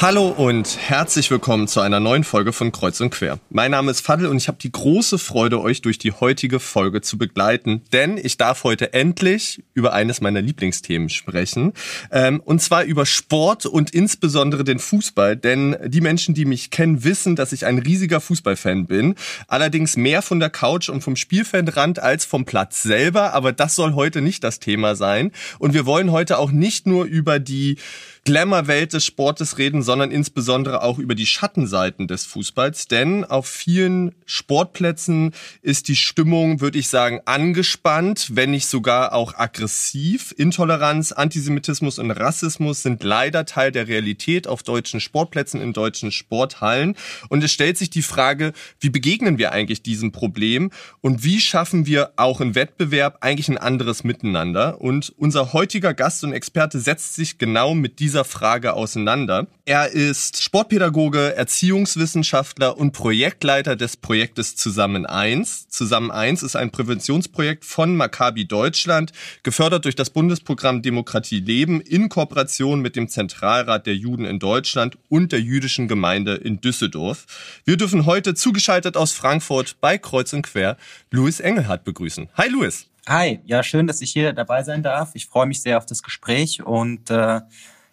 Hallo und herzlich willkommen zu einer neuen Folge von Kreuz und Quer. Mein Name ist Fadl und ich habe die große Freude, euch durch die heutige Folge zu begleiten, denn ich darf heute endlich über eines meiner Lieblingsthemen sprechen, ähm, und zwar über Sport und insbesondere den Fußball, denn die Menschen, die mich kennen, wissen, dass ich ein riesiger Fußballfan bin, allerdings mehr von der Couch und vom Spielfanrand als vom Platz selber, aber das soll heute nicht das Thema sein. Und wir wollen heute auch nicht nur über die Glamour-Welt des Sportes reden, sondern insbesondere auch über die Schattenseiten des Fußballs. Denn auf vielen Sportplätzen ist die Stimmung, würde ich sagen, angespannt, wenn nicht sogar auch aggressiv. Intoleranz, Antisemitismus und Rassismus sind leider Teil der Realität auf deutschen Sportplätzen, in deutschen Sporthallen. Und es stellt sich die Frage, wie begegnen wir eigentlich diesem Problem und wie schaffen wir auch im Wettbewerb eigentlich ein anderes Miteinander? Und unser heutiger Gast und Experte setzt sich genau mit dieser dieser Frage auseinander. Er ist Sportpädagoge, Erziehungswissenschaftler und Projektleiter des Projektes Zusammen 1. Zusammen 1 ist ein Präventionsprojekt von Maccabi Deutschland, gefördert durch das Bundesprogramm Demokratie Leben in Kooperation mit dem Zentralrat der Juden in Deutschland und der jüdischen Gemeinde in Düsseldorf. Wir dürfen heute zugeschaltet aus Frankfurt bei Kreuz und Quer Louis Engelhardt begrüßen. Hi Louis. Hi, ja, schön, dass ich hier dabei sein darf. Ich freue mich sehr auf das Gespräch und äh,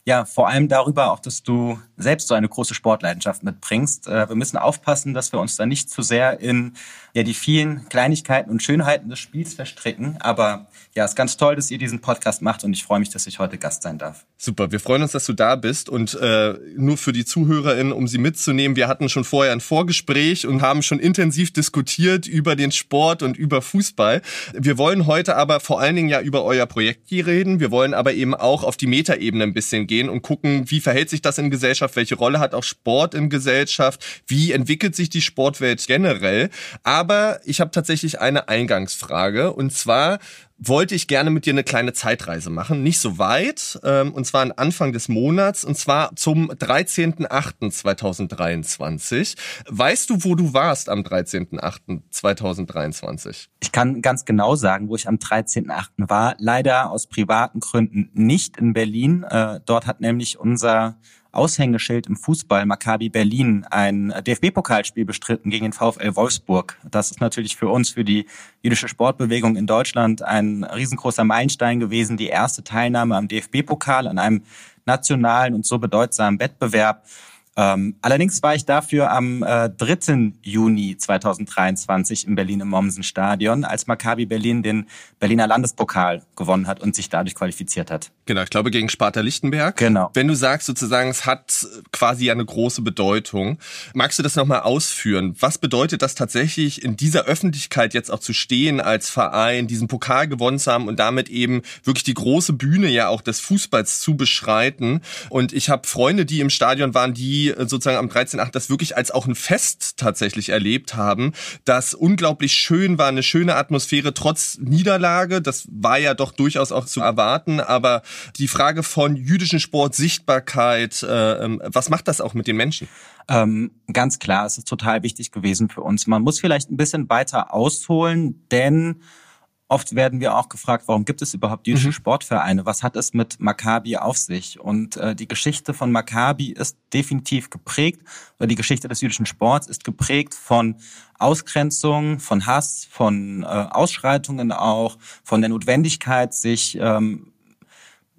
ja, vor allem darüber auch, dass du selbst so eine große Sportleidenschaft mitbringst. Äh, wir müssen aufpassen, dass wir uns da nicht zu sehr in ja, die vielen Kleinigkeiten und Schönheiten des Spiels verstricken. Aber ja, ist ganz toll, dass ihr diesen Podcast macht und ich freue mich, dass ich heute Gast sein darf. Super, wir freuen uns, dass du da bist und äh, nur für die ZuhörerInnen, um sie mitzunehmen, wir hatten schon vorher ein Vorgespräch und haben schon intensiv diskutiert über den Sport und über Fußball. Wir wollen heute aber vor allen Dingen ja über euer Projekt hier reden. Wir wollen aber eben auch auf die Metaebene ein bisschen gehen und gucken, wie verhält sich das in Gesellschaft, welche Rolle hat auch Sport in Gesellschaft, wie entwickelt sich die Sportwelt generell. Aber ich habe tatsächlich eine Eingangsfrage und zwar wollte ich gerne mit dir eine kleine Zeitreise machen. Nicht so weit, ähm, und zwar an Anfang des Monats, und zwar zum 13.08.2023. Weißt du, wo du warst am 13.08.2023? Ich kann ganz genau sagen, wo ich am 13.08. war. Leider aus privaten Gründen nicht in Berlin. Äh, dort hat nämlich unser Aushängeschild im Fußball Maccabi Berlin ein DFB-Pokalspiel bestritten gegen den VfL Wolfsburg. Das ist natürlich für uns, für die jüdische Sportbewegung in Deutschland ein riesengroßer Meilenstein gewesen. Die erste Teilnahme am DFB-Pokal an einem nationalen und so bedeutsamen Wettbewerb. Ähm, allerdings war ich dafür am äh, 3. Juni 2023 in Berlin im Mommsen-Stadion, als Maccabi Berlin den Berliner Landespokal gewonnen hat und sich dadurch qualifiziert hat. Genau, ich glaube gegen Sparta Lichtenberg. Genau. Wenn du sagst sozusagen, es hat quasi eine große Bedeutung, magst du das nochmal ausführen? Was bedeutet das tatsächlich in dieser Öffentlichkeit jetzt auch zu stehen als Verein, diesen Pokal gewonnen zu haben und damit eben wirklich die große Bühne ja auch des Fußballs zu beschreiten? Und ich habe Freunde, die im Stadion waren, die sozusagen am 13.8. das wirklich als auch ein Fest tatsächlich erlebt haben, das unglaublich schön war, eine schöne Atmosphäre trotz Niederlage. Das war ja doch durchaus auch zu erwarten. Aber die Frage von jüdischen Sport, Sichtbarkeit, äh, ähm, was macht das auch mit den Menschen? Ähm, ganz klar, es ist total wichtig gewesen für uns. Man muss vielleicht ein bisschen weiter ausholen, denn Oft werden wir auch gefragt, warum gibt es überhaupt jüdische mhm. Sportvereine? Was hat es mit Maccabi auf sich? Und äh, die Geschichte von Maccabi ist definitiv geprägt, oder die Geschichte des jüdischen Sports ist geprägt von Ausgrenzung, von Hass, von äh, Ausschreitungen auch, von der Notwendigkeit, sich ähm,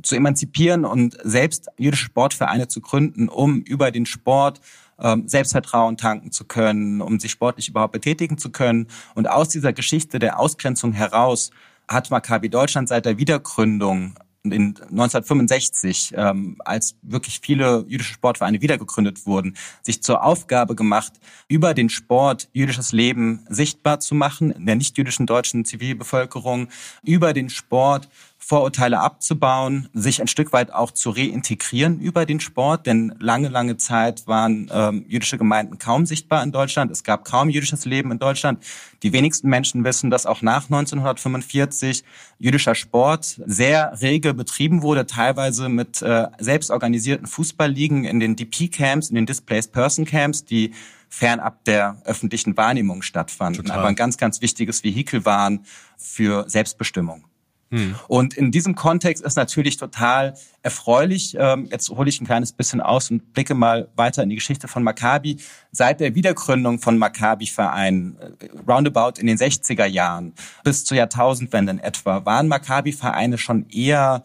zu emanzipieren und selbst jüdische Sportvereine zu gründen, um über den Sport ähm, Selbstvertrauen tanken zu können, um sich sportlich überhaupt betätigen zu können. Und aus dieser Geschichte der Ausgrenzung heraus hat Maccabi Deutschland seit der Wiedergründung in 1965, ähm, als wirklich viele jüdische Sportvereine wiedergegründet wurden, sich zur Aufgabe gemacht, über den Sport jüdisches Leben sichtbar zu machen in der nicht-jüdischen deutschen Zivilbevölkerung, über den Sport Vorurteile abzubauen, sich ein Stück weit auch zu reintegrieren über den Sport, denn lange, lange Zeit waren ähm, jüdische Gemeinden kaum sichtbar in Deutschland. Es gab kaum jüdisches Leben in Deutschland. Die wenigsten Menschen wissen, dass auch nach 1945 jüdischer Sport sehr rege betrieben wurde, teilweise mit äh, selbstorganisierten Fußballligen in den DP-Camps, in den Displaced Person Camps, die fernab der öffentlichen Wahrnehmung stattfanden, Total. aber ein ganz, ganz wichtiges Vehikel waren für Selbstbestimmung. Hm. Und in diesem Kontext ist natürlich total erfreulich. Ähm, jetzt hole ich ein kleines bisschen aus und blicke mal weiter in die Geschichte von Maccabi. Seit der Wiedergründung von Maccabi-Verein, äh, roundabout in den 60er Jahren bis zur Jahrtausendwende in etwa, waren Maccabi-Vereine schon eher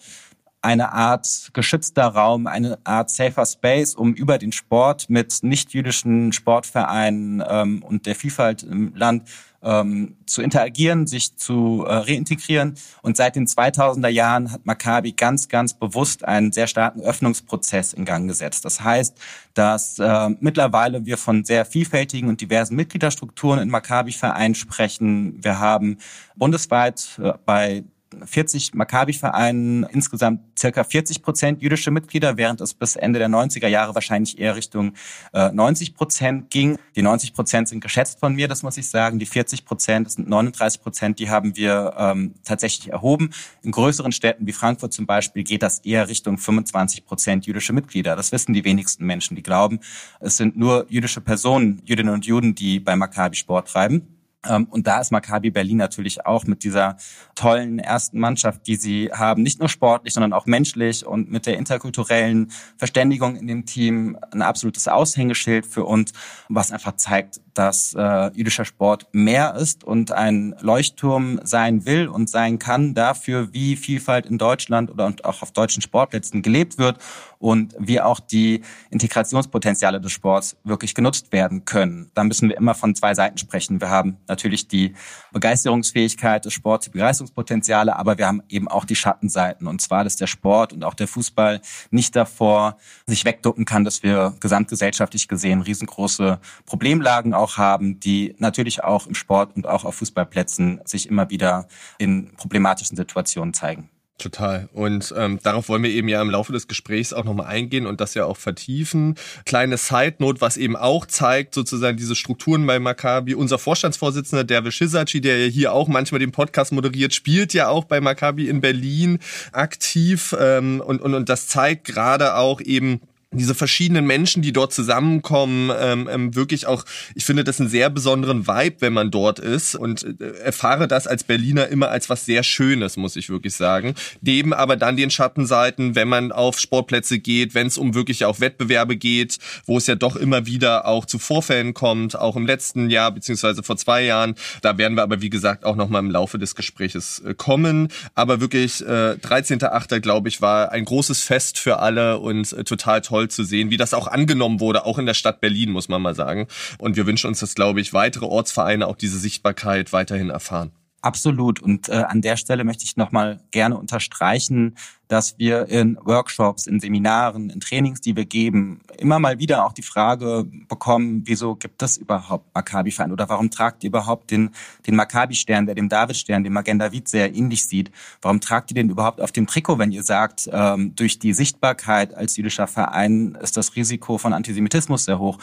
eine Art geschützter Raum, eine Art safer Space, um über den Sport mit nicht-jüdischen Sportvereinen ähm, und der Vielfalt im Land ähm, zu interagieren, sich zu äh, reintegrieren. Und seit den 2000er Jahren hat Maccabi ganz, ganz bewusst einen sehr starken Öffnungsprozess in Gang gesetzt. Das heißt, dass äh, mittlerweile wir von sehr vielfältigen und diversen Mitgliederstrukturen in Maccabi-Vereinen sprechen. Wir haben bundesweit äh, bei 40 Maccabi-Vereinen insgesamt circa 40 Prozent jüdische Mitglieder, während es bis Ende der 90er Jahre wahrscheinlich eher Richtung äh, 90 Prozent ging. Die 90 Prozent sind geschätzt von mir, das muss ich sagen. Die 40 Prozent, das sind 39 Prozent, die haben wir ähm, tatsächlich erhoben. In größeren Städten wie Frankfurt zum Beispiel geht das eher Richtung 25 Prozent jüdische Mitglieder. Das wissen die wenigsten Menschen, die glauben, es sind nur jüdische Personen, Jüdinnen und Juden, die bei Maccabi Sport treiben. Ähm, und da ist Maccabi Berlin natürlich auch mit dieser tollen ersten Mannschaft, die sie haben, nicht nur sportlich, sondern auch menschlich und mit der interkulturellen Verständigung in dem Team ein absolutes Aushängeschild für uns, was einfach zeigt, dass äh, jüdischer Sport mehr ist und ein Leuchtturm sein will und sein kann dafür, wie Vielfalt in Deutschland oder auch auf deutschen Sportplätzen gelebt wird und wie auch die Integrationspotenziale des Sports wirklich genutzt werden können. Da müssen wir immer von zwei Seiten sprechen. Wir haben natürlich die Begeisterungsfähigkeit des Sports, die Begeisterungspotenziale, aber wir haben eben auch die Schattenseiten. Und zwar, dass der Sport und auch der Fußball nicht davor sich wegducken kann, dass wir gesamtgesellschaftlich gesehen riesengroße Problemlagen auch haben, die natürlich auch im Sport und auch auf Fußballplätzen sich immer wieder in problematischen Situationen zeigen. Total. Und ähm, darauf wollen wir eben ja im Laufe des Gesprächs auch nochmal eingehen und das ja auch vertiefen. Kleine Side Note, was eben auch zeigt, sozusagen diese Strukturen bei Maccabi. Unser Vorstandsvorsitzender, Derwisch Shizachi, der ja hier auch manchmal den Podcast moderiert, spielt ja auch bei Maccabi in Berlin aktiv. Ähm, und, und, und das zeigt gerade auch eben, diese verschiedenen Menschen, die dort zusammenkommen, ähm, ähm, wirklich auch, ich finde das einen sehr besonderen Vibe, wenn man dort ist und äh, erfahre das als Berliner immer als was sehr Schönes, muss ich wirklich sagen. Neben aber dann den Schattenseiten, wenn man auf Sportplätze geht, wenn es um wirklich auch Wettbewerbe geht, wo es ja doch immer wieder auch zu Vorfällen kommt, auch im letzten Jahr beziehungsweise vor zwei Jahren. Da werden wir aber wie gesagt auch noch mal im Laufe des Gespräches äh, kommen. Aber wirklich äh, 13.8. glaube ich war ein großes Fest für alle und äh, total toll toll zu sehen, wie das auch angenommen wurde, auch in der Stadt Berlin, muss man mal sagen. Und wir wünschen uns, dass, glaube ich, weitere Ortsvereine auch diese Sichtbarkeit weiterhin erfahren. Absolut. Und äh, an der Stelle möchte ich nochmal gerne unterstreichen, dass wir in Workshops, in Seminaren, in Trainings, die wir geben, immer mal wieder auch die Frage bekommen, wieso gibt es überhaupt Maccabi-Verein oder warum tragt ihr überhaupt den, den Maccabi-Stern, der dem David-Stern, dem Magenta-Vit sehr ähnlich sieht? Warum tragt ihr den überhaupt auf dem Trikot, wenn ihr sagt, ähm, durch die Sichtbarkeit als jüdischer Verein ist das Risiko von Antisemitismus sehr hoch?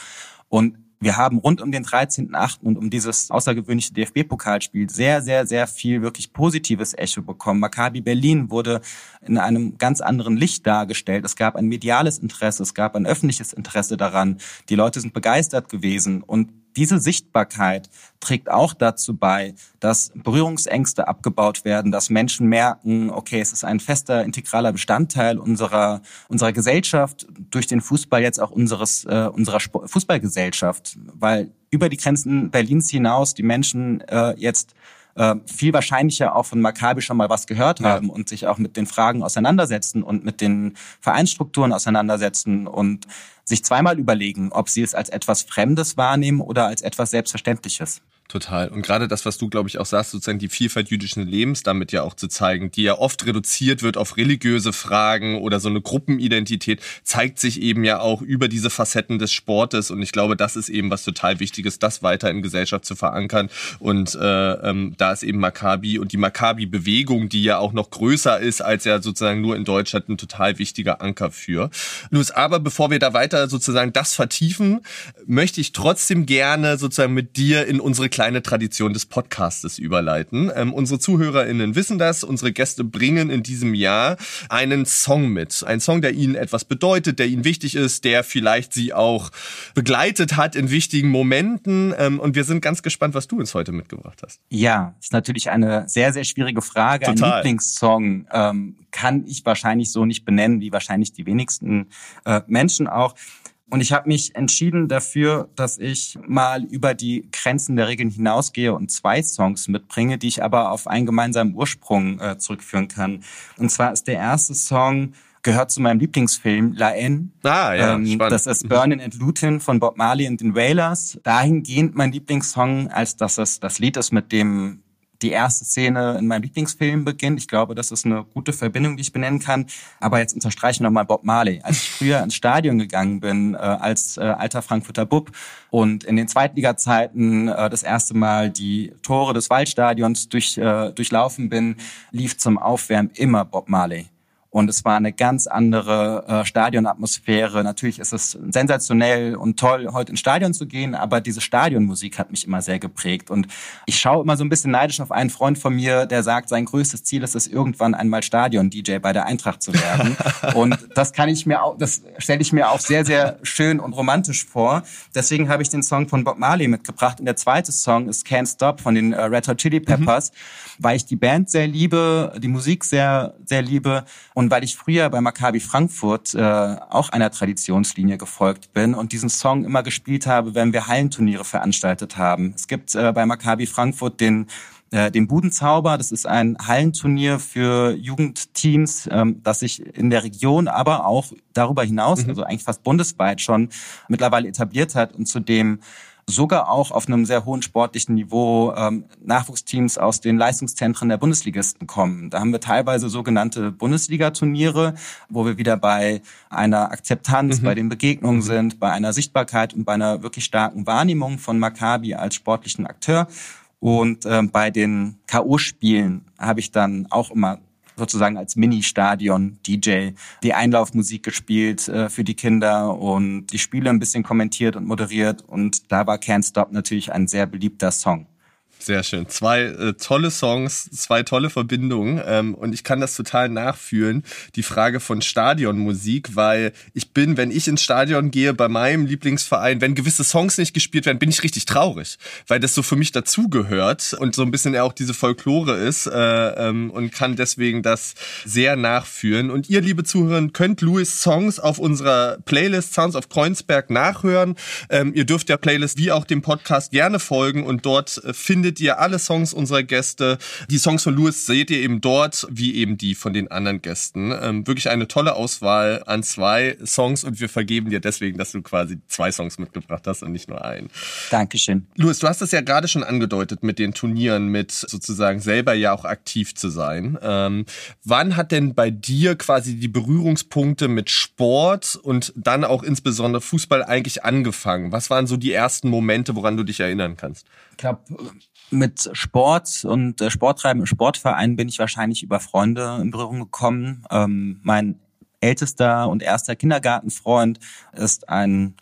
Und wir haben rund um den 13.8. und um dieses außergewöhnliche DFB-Pokalspiel sehr, sehr, sehr viel wirklich positives Echo bekommen. Maccabi Berlin wurde in einem ganz anderen Licht dargestellt. Es gab ein mediales Interesse, es gab ein öffentliches Interesse daran. Die Leute sind begeistert gewesen und diese Sichtbarkeit trägt auch dazu bei, dass Berührungsängste abgebaut werden, dass Menschen merken, okay, es ist ein fester, integraler Bestandteil unserer, unserer Gesellschaft, durch den Fußball jetzt auch unseres, äh, unserer Fußballgesellschaft, weil über die Grenzen Berlins hinaus die Menschen äh, jetzt äh, viel wahrscheinlicher auch von Maccabi schon mal was gehört haben ja. und sich auch mit den Fragen auseinandersetzen und mit den Vereinsstrukturen auseinandersetzen und sich zweimal überlegen, ob sie es als etwas Fremdes wahrnehmen oder als etwas Selbstverständliches. Total. Und gerade das, was du, glaube ich, auch sagst, sozusagen die Vielfalt jüdischen Lebens damit ja auch zu zeigen, die ja oft reduziert wird auf religiöse Fragen oder so eine Gruppenidentität, zeigt sich eben ja auch über diese Facetten des Sportes. Und ich glaube, das ist eben was total Wichtiges, das weiter in Gesellschaft zu verankern. Und äh, ähm, da ist eben Maccabi und die Maccabi-Bewegung, die ja auch noch größer ist als ja sozusagen nur in Deutschland, ein total wichtiger Anker für. Luis, aber bevor wir da weiter sozusagen das vertiefen, möchte ich trotzdem gerne sozusagen mit dir in unsere kleine Tradition des Podcastes überleiten. Ähm, unsere ZuhörerInnen wissen das. Unsere Gäste bringen in diesem Jahr einen Song mit. Ein Song, der ihnen etwas bedeutet, der ihnen wichtig ist, der vielleicht sie auch begleitet hat in wichtigen Momenten. Ähm, und wir sind ganz gespannt, was du uns heute mitgebracht hast. Ja, ist natürlich eine sehr, sehr schwierige Frage. Total. Ein Lieblingssong ähm, kann ich wahrscheinlich so nicht benennen, wie wahrscheinlich die wenigsten äh, Menschen auch. Und ich habe mich entschieden dafür, dass ich mal über die Grenzen der Regeln hinausgehe und zwei Songs mitbringe, die ich aber auf einen gemeinsamen Ursprung äh, zurückführen kann. Und zwar ist der erste Song gehört zu meinem Lieblingsfilm La N. Ah, ja, ähm, spannend. Das ist Burnin' and Lutin von Bob Marley und den Wailers. Dahingehend mein Lieblingssong, als dass es das Lied ist, mit dem die erste Szene in meinem Lieblingsfilm beginnt. Ich glaube, das ist eine gute Verbindung, die ich benennen kann. Aber jetzt unterstreiche ich nochmal Bob Marley. Als ich früher ins Stadion gegangen bin, äh, als äh, alter Frankfurter Bub und in den Zweitliga-Zeiten äh, das erste Mal die Tore des Waldstadions durch, äh, durchlaufen bin, lief zum Aufwärmen immer Bob Marley. Und es war eine ganz andere äh, Stadionatmosphäre. Natürlich ist es sensationell und toll, heute ins Stadion zu gehen, aber diese Stadionmusik hat mich immer sehr geprägt. Und ich schaue immer so ein bisschen neidisch auf einen Freund von mir, der sagt, sein größtes Ziel ist es, irgendwann einmal Stadion-DJ bei der Eintracht zu werden. und das kann ich mir auch, das stelle ich mir auch sehr, sehr schön und romantisch vor. Deswegen habe ich den Song von Bob Marley mitgebracht. Und der zweite Song ist Can't Stop von den äh, Red Hot Chili Peppers, mhm. weil ich die Band sehr liebe, die Musik sehr, sehr liebe und weil ich früher bei Maccabi Frankfurt äh, auch einer Traditionslinie gefolgt bin und diesen Song immer gespielt habe, wenn wir Hallenturniere veranstaltet haben. Es gibt äh, bei Maccabi Frankfurt den äh, den Budenzauber. Das ist ein Hallenturnier für Jugendteams, ähm, das sich in der Region, aber auch darüber hinaus, mhm. also eigentlich fast bundesweit schon mittlerweile etabliert hat und zu dem sogar auch auf einem sehr hohen sportlichen Niveau ähm, Nachwuchsteams aus den Leistungszentren der Bundesligisten kommen. Da haben wir teilweise sogenannte Bundesliga-Turniere, wo wir wieder bei einer Akzeptanz, mhm. bei den Begegnungen mhm. sind, bei einer Sichtbarkeit und bei einer wirklich starken Wahrnehmung von Maccabi als sportlichen Akteur. Und ähm, bei den K.O.-Spielen habe ich dann auch immer sozusagen als Mini-Stadion-DJ die Einlaufmusik gespielt äh, für die Kinder und die Spiele ein bisschen kommentiert und moderiert. Und da war Can't Stop natürlich ein sehr beliebter Song. Sehr schön. Zwei äh, tolle Songs, zwei tolle Verbindungen ähm, und ich kann das total nachfühlen, die Frage von Stadionmusik, weil ich bin, wenn ich ins Stadion gehe bei meinem Lieblingsverein, wenn gewisse Songs nicht gespielt werden, bin ich richtig traurig, weil das so für mich dazugehört und so ein bisschen auch diese Folklore ist äh, ähm, und kann deswegen das sehr nachfühlen. Und ihr, liebe Zuhörer, könnt Louis Songs auf unserer Playlist Sounds of Kreuzberg nachhören. Ähm, ihr dürft der Playlist wie auch dem Podcast gerne folgen und dort äh, findet findet ihr alle Songs unserer Gäste. Die Songs von Louis seht ihr eben dort, wie eben die von den anderen Gästen. Ähm, wirklich eine tolle Auswahl an zwei Songs und wir vergeben dir deswegen, dass du quasi zwei Songs mitgebracht hast und nicht nur einen. Dankeschön. Louis, du hast es ja gerade schon angedeutet mit den Turnieren, mit sozusagen selber ja auch aktiv zu sein. Ähm, wann hat denn bei dir quasi die Berührungspunkte mit Sport und dann auch insbesondere Fußball eigentlich angefangen? Was waren so die ersten Momente, woran du dich erinnern kannst? Ich glaube, mit Sport und äh, Sporttreiben im Sportverein bin ich wahrscheinlich über Freunde in Berührung gekommen. Ähm, mein ältester und erster Kindergartenfreund ist ein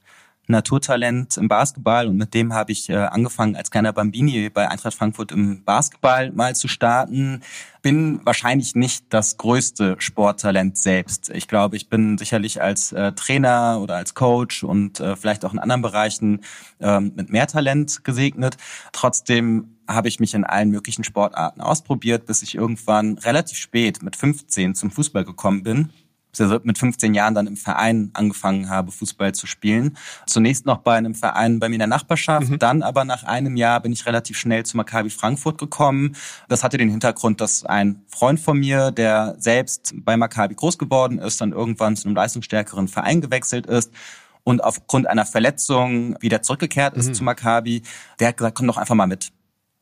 Naturtalent im Basketball und mit dem habe ich äh, angefangen als kleiner Bambini bei Eintracht Frankfurt im Basketball mal zu starten. Bin wahrscheinlich nicht das größte Sporttalent selbst. Ich glaube, ich bin sicherlich als äh, Trainer oder als Coach und äh, vielleicht auch in anderen Bereichen ähm, mit mehr Talent gesegnet. Trotzdem habe ich mich in allen möglichen Sportarten ausprobiert, bis ich irgendwann relativ spät mit 15 zum Fußball gekommen bin mit 15 Jahren dann im Verein angefangen habe, Fußball zu spielen. Zunächst noch bei einem Verein bei mir in der Nachbarschaft, mhm. dann aber nach einem Jahr bin ich relativ schnell zu Maccabi Frankfurt gekommen. Das hatte den Hintergrund, dass ein Freund von mir, der selbst bei Maccabi groß geworden ist, dann irgendwann zu einem leistungsstärkeren Verein gewechselt ist und aufgrund einer Verletzung wieder zurückgekehrt ist mhm. zu Maccabi. Der hat gesagt, komm doch einfach mal mit.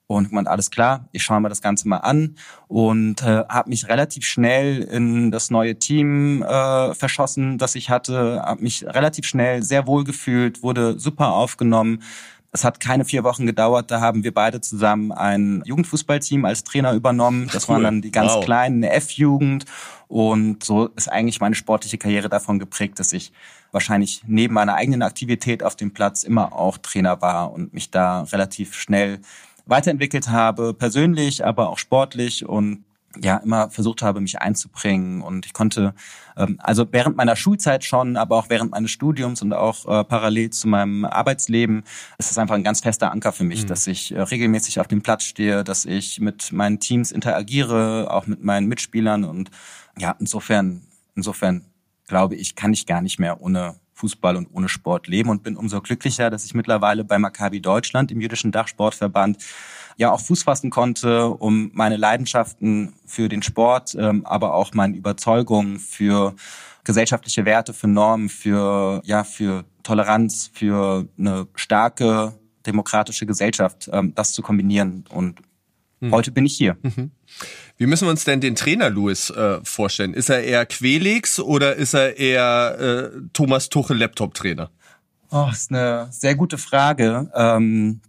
Und gemeint, alles klar, ich schaue mir das Ganze mal an und äh, habe mich relativ schnell in das neue Team äh, verschossen, das ich hatte, habe mich relativ schnell sehr wohl gefühlt, wurde super aufgenommen. Es hat keine vier Wochen gedauert, da haben wir beide zusammen ein Jugendfußballteam als Trainer übernommen. Das cool. waren dann die ganz wow. kleinen F-Jugend und so ist eigentlich meine sportliche Karriere davon geprägt, dass ich wahrscheinlich neben meiner eigenen Aktivität auf dem Platz immer auch Trainer war und mich da relativ schnell weiterentwickelt habe, persönlich, aber auch sportlich und ja immer versucht habe, mich einzubringen. Und ich konnte, ähm, also während meiner Schulzeit schon, aber auch während meines Studiums und auch äh, parallel zu meinem Arbeitsleben, ist es einfach ein ganz fester Anker für mich, mhm. dass ich äh, regelmäßig auf dem Platz stehe, dass ich mit meinen Teams interagiere, auch mit meinen Mitspielern. Und ja, insofern, insofern glaube ich, kann ich gar nicht mehr ohne Fußball und ohne Sport leben und bin umso glücklicher, dass ich mittlerweile bei Maccabi Deutschland, im jüdischen Dachsportverband, ja auch Fuß fassen konnte, um meine Leidenschaften für den Sport, ähm, aber auch meine Überzeugungen für gesellschaftliche Werte, für Normen, für ja für Toleranz, für eine starke demokratische Gesellschaft, ähm, das zu kombinieren. Und hm. heute bin ich hier. Mhm. Wie müssen wir uns denn den Trainer Louis äh, vorstellen? Ist er eher Quelix oder ist er eher äh, Thomas Tuchel Laptop-Trainer? Oh, ist eine sehr gute Frage. Ähm,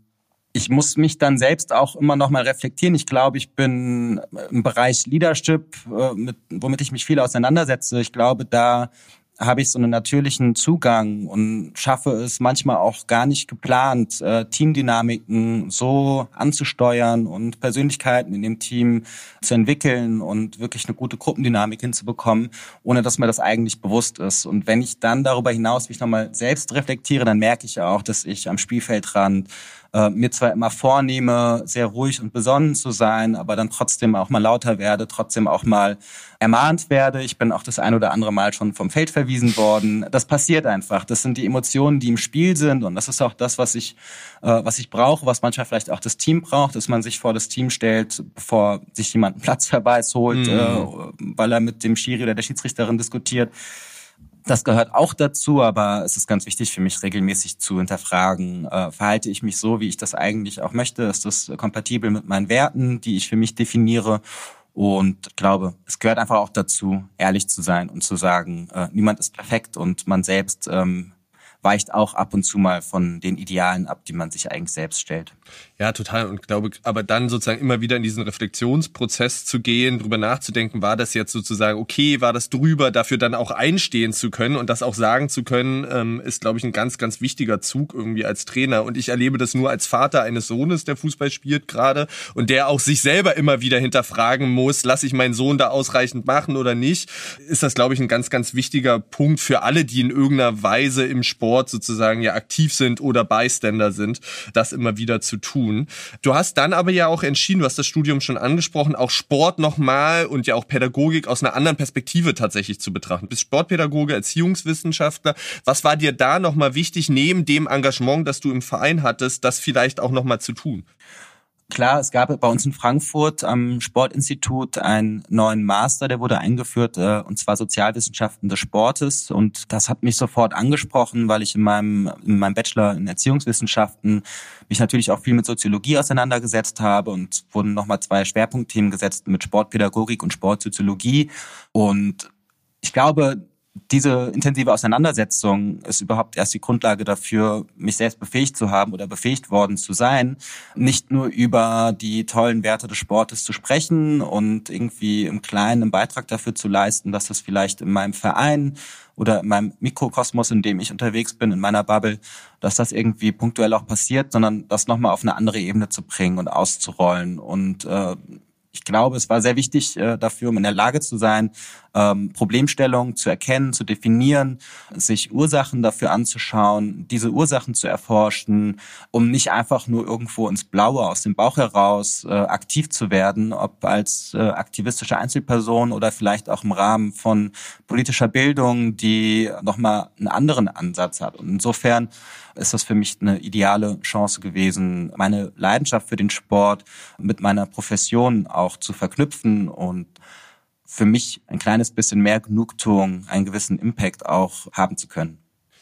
ich muss mich dann selbst auch immer noch mal reflektieren. Ich glaube, ich bin im Bereich Leadership, äh, mit, womit ich mich viel auseinandersetze. Ich glaube, da habe ich so einen natürlichen Zugang und schaffe es manchmal auch gar nicht geplant, äh, Teamdynamiken so anzusteuern und Persönlichkeiten in dem Team zu entwickeln und wirklich eine gute Gruppendynamik hinzubekommen, ohne dass mir das eigentlich bewusst ist. Und wenn ich dann darüber hinaus mich nochmal selbst reflektiere, dann merke ich auch, dass ich am Spielfeldrand äh, mir zwar immer vornehme, sehr ruhig und besonnen zu sein, aber dann trotzdem auch mal lauter werde, trotzdem auch mal ermahnt werde. Ich bin auch das ein oder andere Mal schon vom Feld verwiesen worden. Das passiert einfach. Das sind die Emotionen, die im Spiel sind und das ist auch das, was ich, äh, was ich brauche, was manchmal vielleicht auch das Team braucht, dass man sich vor das Team stellt, bevor sich jemand einen Platzverweis holt, mhm. äh, weil er mit dem Schiri oder der Schiedsrichterin diskutiert. Das gehört auch dazu, aber es ist ganz wichtig für mich, regelmäßig zu hinterfragen, äh, verhalte ich mich so, wie ich das eigentlich auch möchte? Ist das kompatibel mit meinen Werten, die ich für mich definiere? Und glaube, es gehört einfach auch dazu, ehrlich zu sein und zu sagen, äh, niemand ist perfekt und man selbst ähm, weicht auch ab und zu mal von den Idealen ab, die man sich eigentlich selbst stellt. Ja, total. Und glaube, aber dann sozusagen immer wieder in diesen Reflexionsprozess zu gehen, drüber nachzudenken, war das jetzt sozusagen okay, war das drüber, dafür dann auch einstehen zu können und das auch sagen zu können, ähm, ist, glaube ich, ein ganz, ganz wichtiger Zug irgendwie als Trainer. Und ich erlebe das nur als Vater eines Sohnes, der Fußball spielt gerade und der auch sich selber immer wieder hinterfragen muss, lasse ich meinen Sohn da ausreichend machen oder nicht, ist das, glaube ich, ein ganz, ganz wichtiger Punkt für alle, die in irgendeiner Weise im Sport sozusagen ja aktiv sind oder Bystander sind, das immer wieder zu tun tun. Du hast dann aber ja auch entschieden, du hast das Studium schon angesprochen, auch Sport nochmal und ja auch Pädagogik aus einer anderen Perspektive tatsächlich zu betrachten. Du bist Sportpädagoge, Erziehungswissenschaftler. Was war dir da nochmal wichtig, neben dem Engagement, das du im Verein hattest, das vielleicht auch nochmal zu tun? Klar, es gab bei uns in Frankfurt am Sportinstitut einen neuen Master, der wurde eingeführt, äh, und zwar Sozialwissenschaften des Sportes. Und das hat mich sofort angesprochen, weil ich in meinem, in meinem Bachelor in Erziehungswissenschaften mich natürlich auch viel mit Soziologie auseinandergesetzt habe und wurden nochmal zwei Schwerpunktthemen gesetzt mit Sportpädagogik und Sportsoziologie. Und ich glaube, diese intensive Auseinandersetzung ist überhaupt erst die Grundlage dafür, mich selbst befähigt zu haben oder befähigt worden zu sein, nicht nur über die tollen Werte des Sportes zu sprechen und irgendwie im Kleinen einen Beitrag dafür zu leisten, dass das vielleicht in meinem Verein oder in meinem Mikrokosmos, in dem ich unterwegs bin, in meiner Bubble, dass das irgendwie punktuell auch passiert, sondern das nochmal auf eine andere Ebene zu bringen und auszurollen. Und äh, ich glaube, es war sehr wichtig äh, dafür, um in der Lage zu sein, ähm, Problemstellungen zu erkennen, zu definieren, sich Ursachen dafür anzuschauen, diese Ursachen zu erforschen, um nicht einfach nur irgendwo ins Blaue aus dem Bauch heraus äh, aktiv zu werden, ob als äh, aktivistische Einzelperson oder vielleicht auch im Rahmen von politischer Bildung, die nochmal einen anderen Ansatz hat. Und insofern ist das für mich eine ideale Chance gewesen, meine Leidenschaft für den Sport mit meiner Profession auch zu verknüpfen und für mich ein kleines bisschen mehr Genugtuung, einen gewissen Impact auch haben zu können.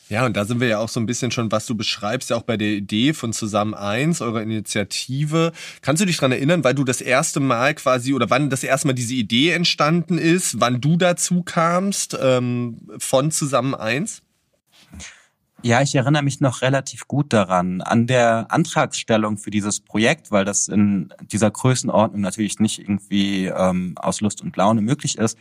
Ja, und da sind wir ja auch so ein bisschen schon, was du beschreibst, ja auch bei der Idee von Zusammen eins, eurer Initiative. Kannst du dich dran erinnern, weil du das erste Mal quasi oder wann das erste Mal diese Idee entstanden ist, wann du dazu kamst ähm, von Zusammen eins? Ja, ich erinnere mich noch relativ gut daran, an der Antragsstellung für dieses Projekt, weil das in dieser Größenordnung natürlich nicht irgendwie ähm, aus Lust und Laune möglich ist.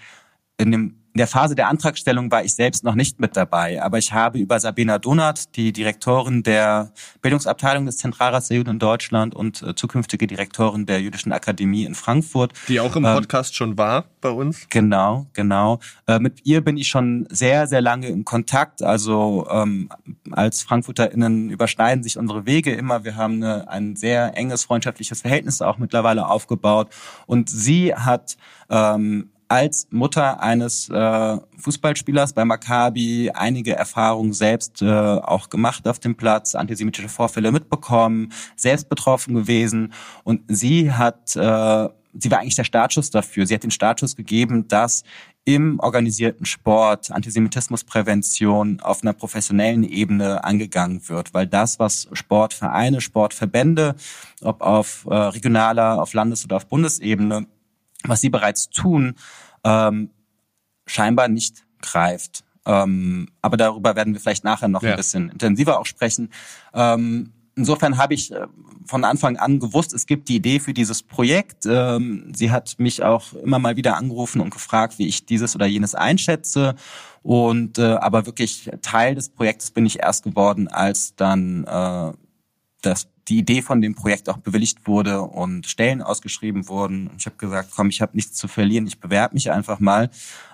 In dem in der Phase der Antragstellung war ich selbst noch nicht mit dabei, aber ich habe über Sabina Donat, die Direktorin der Bildungsabteilung des Zentralrats der Juden in Deutschland und äh, zukünftige Direktorin der Jüdischen Akademie in Frankfurt. Die auch im ähm, Podcast ähm, schon war bei uns. Genau, genau. Äh, mit ihr bin ich schon sehr, sehr lange in Kontakt. Also ähm, als FrankfurterInnen überschneiden sich unsere Wege immer. Wir haben eine, ein sehr enges freundschaftliches Verhältnis auch mittlerweile aufgebaut. Und sie hat ähm, als Mutter eines äh, Fußballspielers bei Maccabi einige Erfahrungen selbst äh, auch gemacht auf dem Platz, antisemitische Vorfälle mitbekommen, selbst betroffen gewesen und sie hat äh, sie war eigentlich der Startschuss dafür. Sie hat den Startschuss gegeben, dass im organisierten Sport Antisemitismusprävention auf einer professionellen Ebene angegangen wird, weil das, was Sportvereine, Sportverbände, ob auf äh, regionaler, auf Landes- oder auf Bundesebene, was sie bereits tun, ähm, scheinbar nicht greift. Ähm, aber darüber werden wir vielleicht nachher noch ja. ein bisschen intensiver auch sprechen. Ähm, insofern habe ich äh, von Anfang an gewusst, es gibt die Idee für dieses Projekt. Ähm, sie hat mich auch immer mal wieder angerufen und gefragt, wie ich dieses oder jenes einschätze. Und äh, aber wirklich Teil des Projektes bin ich erst geworden, als dann äh, das die Idee von dem Projekt auch bewilligt wurde und Stellen ausgeschrieben wurden. Ich habe gesagt, komm, ich habe nichts zu verlieren, ich bewerbe mich einfach mal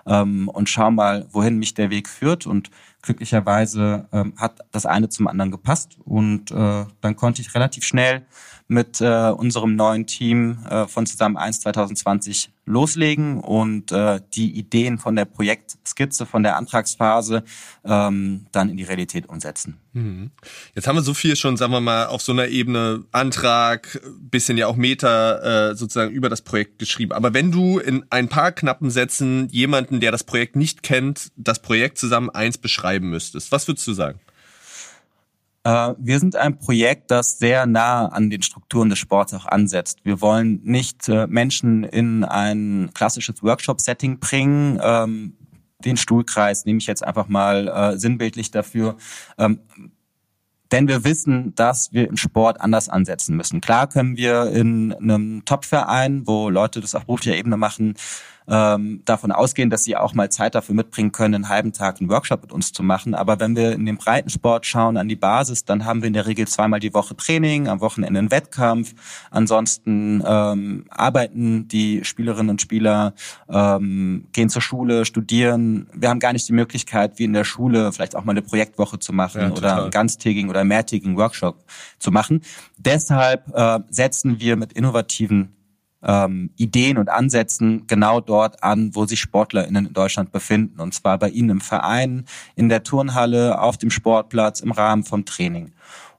ähm, und schau mal, wohin mich der Weg führt. Und glücklicherweise ähm, hat das eine zum anderen gepasst und äh, dann konnte ich relativ schnell mit äh, unserem neuen Team äh, von Zusammen 1 2020 loslegen und äh, die Ideen von der Projektskizze, von der Antragsphase ähm, dann in die Realität umsetzen. Mhm. Jetzt haben wir so viel schon, sagen wir mal, auf so einer Ebene Antrag, bisschen ja auch Meter äh, sozusagen über das Projekt geschrieben. Aber wenn du in ein paar knappen Sätzen jemanden, der das Projekt nicht kennt, das Projekt zusammen eins beschreiben müsstest, was würdest du sagen? Äh, wir sind ein Projekt, das sehr nah an den Strukturen des Sports auch ansetzt. Wir wollen nicht äh, Menschen in ein klassisches Workshop-Setting bringen. Ähm, den Stuhlkreis nehme ich jetzt einfach mal äh, sinnbildlich dafür. Ähm, denn wir wissen, dass wir im Sport anders ansetzen müssen. Klar können wir in einem Top-Verein, wo Leute das auf beruflicher Ebene machen, ähm, davon ausgehen, dass sie auch mal Zeit dafür mitbringen können, einen halben Tag einen Workshop mit uns zu machen. Aber wenn wir in den Breitensport schauen, an die Basis, dann haben wir in der Regel zweimal die Woche Training, am Wochenende einen Wettkampf. Ansonsten ähm, arbeiten die Spielerinnen und Spieler, ähm, gehen zur Schule, studieren. Wir haben gar nicht die Möglichkeit, wie in der Schule vielleicht auch mal eine Projektwoche zu machen ja, oder einen ganztägigen oder mehrtägigen Workshop zu machen. Deshalb äh, setzen wir mit innovativen ähm, Ideen und Ansätzen genau dort an, wo sich SportlerInnen in Deutschland befinden. Und zwar bei ihnen im Verein, in der Turnhalle, auf dem Sportplatz, im Rahmen vom Training.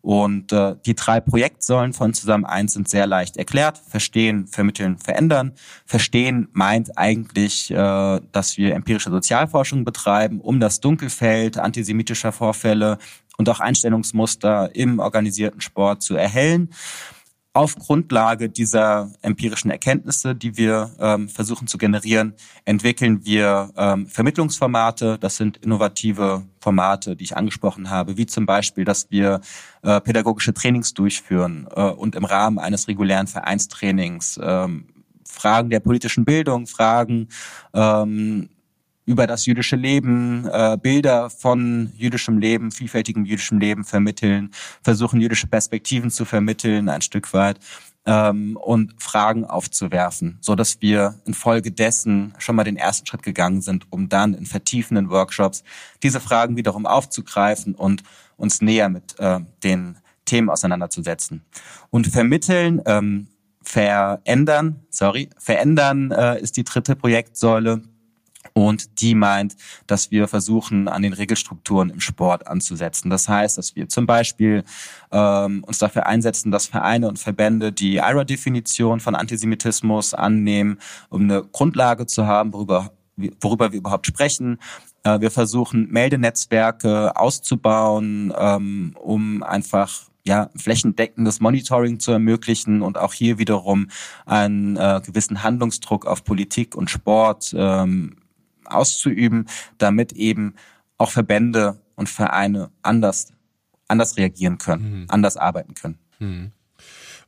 Und äh, die drei Projektsäulen von Zusammen eins sind sehr leicht erklärt. Verstehen, vermitteln, verändern. Verstehen meint eigentlich, äh, dass wir empirische Sozialforschung betreiben, um das Dunkelfeld antisemitischer Vorfälle und auch Einstellungsmuster im organisierten Sport zu erhellen auf Grundlage dieser empirischen Erkenntnisse, die wir ähm, versuchen zu generieren, entwickeln wir ähm, Vermittlungsformate. Das sind innovative Formate, die ich angesprochen habe, wie zum Beispiel, dass wir äh, pädagogische Trainings durchführen äh, und im Rahmen eines regulären Vereinstrainings ähm, Fragen der politischen Bildung, Fragen ähm, über das jüdische Leben, äh, Bilder von jüdischem Leben, vielfältigem jüdischem Leben vermitteln, versuchen jüdische Perspektiven zu vermitteln, ein Stück weit ähm, und Fragen aufzuwerfen, so dass wir infolgedessen schon mal den ersten Schritt gegangen sind, um dann in vertiefenden Workshops diese Fragen wiederum aufzugreifen und uns näher mit äh, den Themen auseinanderzusetzen. Und vermitteln, ähm, verändern, sorry, verändern äh, ist die dritte Projektsäule und die meint, dass wir versuchen, an den Regelstrukturen im Sport anzusetzen. Das heißt, dass wir zum Beispiel ähm, uns dafür einsetzen, dass Vereine und Verbände die IRA-Definition von Antisemitismus annehmen, um eine Grundlage zu haben, worüber worüber wir überhaupt sprechen Äh, wir versuchen Meldenetzwerke auszubauen, ähm, um einfach ja, flächendeckendes Monitoring zu ermöglichen und auch hier wiederum einen äh, gewissen Handlungsdruck auf Politik und Sport ähm, auszuüben, damit eben auch Verbände und Vereine anders, anders reagieren können, mhm. anders arbeiten können. Mhm.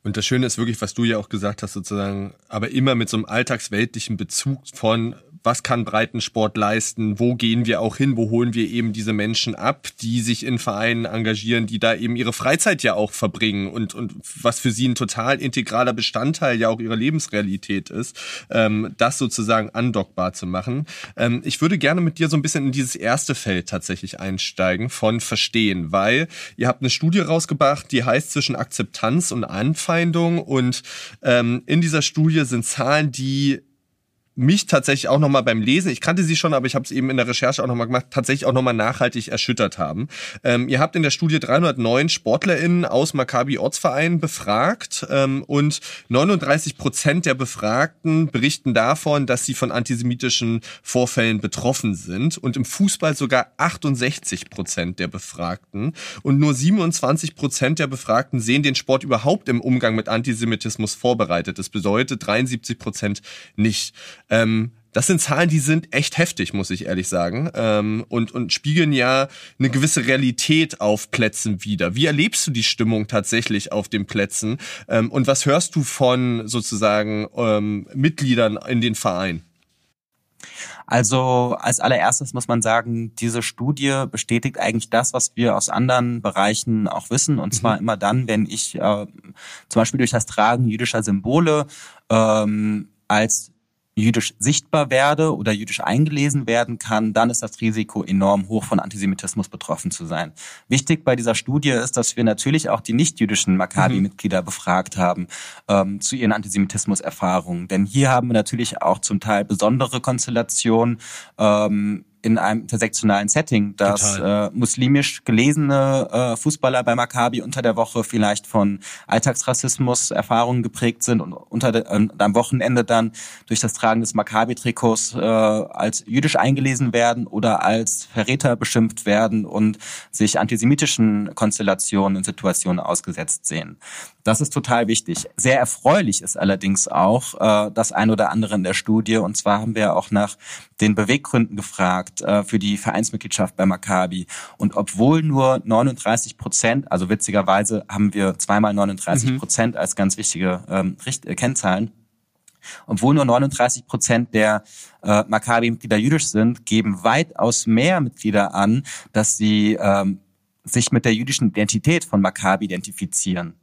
Und das Schöne ist wirklich, was du ja auch gesagt hast, sozusagen, aber immer mit so einem alltagsweltlichen Bezug von was kann Breitensport leisten, wo gehen wir auch hin, wo holen wir eben diese Menschen ab, die sich in Vereinen engagieren, die da eben ihre Freizeit ja auch verbringen und, und was für sie ein total integraler Bestandteil ja auch ihrer Lebensrealität ist, ähm, das sozusagen andockbar zu machen. Ähm, ich würde gerne mit dir so ein bisschen in dieses erste Feld tatsächlich einsteigen von Verstehen, weil ihr habt eine Studie rausgebracht, die heißt zwischen Akzeptanz und Anfeindung und ähm, in dieser Studie sind Zahlen, die mich tatsächlich auch nochmal beim Lesen, ich kannte sie schon, aber ich habe es eben in der Recherche auch nochmal gemacht, tatsächlich auch nochmal nachhaltig erschüttert haben. Ähm, ihr habt in der Studie 309 SportlerInnen aus Maccabi Ortsvereinen befragt ähm, und 39 Prozent der Befragten berichten davon, dass sie von antisemitischen Vorfällen betroffen sind und im Fußball sogar 68 Prozent der Befragten und nur 27 Prozent der Befragten sehen den Sport überhaupt im Umgang mit Antisemitismus vorbereitet. Das bedeutet 73 Prozent nicht. Ähm, das sind Zahlen, die sind echt heftig, muss ich ehrlich sagen, ähm, und, und spiegeln ja eine gewisse Realität auf Plätzen wieder. Wie erlebst du die Stimmung tatsächlich auf den Plätzen ähm, und was hörst du von sozusagen ähm, Mitgliedern in den Verein? Also als allererstes muss man sagen, diese Studie bestätigt eigentlich das, was wir aus anderen Bereichen auch wissen. Und zwar mhm. immer dann, wenn ich äh, zum Beispiel durch das Tragen jüdischer Symbole ähm, als jüdisch sichtbar werde oder jüdisch eingelesen werden kann, dann ist das Risiko enorm hoch, von Antisemitismus betroffen zu sein. Wichtig bei dieser Studie ist, dass wir natürlich auch die nicht-jüdischen Maccabi-Mitglieder mhm. befragt haben ähm, zu ihren Antisemitismus-Erfahrungen. Denn hier haben wir natürlich auch zum Teil besondere Konstellationen. Ähm, in einem intersektionalen Setting, dass äh, muslimisch gelesene äh, Fußballer bei Maccabi unter der Woche vielleicht von Alltagsrassismus Erfahrungen geprägt sind und unter de, äh, am Wochenende dann durch das Tragen des Maccabi-Trikots äh, als jüdisch eingelesen werden oder als Verräter beschimpft werden und sich antisemitischen Konstellationen und Situationen ausgesetzt sehen. Das ist total wichtig. Sehr erfreulich ist allerdings auch äh, das ein oder andere in der Studie. Und zwar haben wir auch nach den Beweggründen gefragt äh, für die Vereinsmitgliedschaft bei Maccabi. Und obwohl nur 39 Prozent, also witzigerweise haben wir zweimal 39 Prozent mhm. als ganz wichtige ähm, Richt äh, Kennzahlen, obwohl nur 39 Prozent der äh, Maccabi-Mitglieder jüdisch sind, geben weitaus mehr Mitglieder an, dass sie ähm, sich mit der jüdischen Identität von Maccabi identifizieren.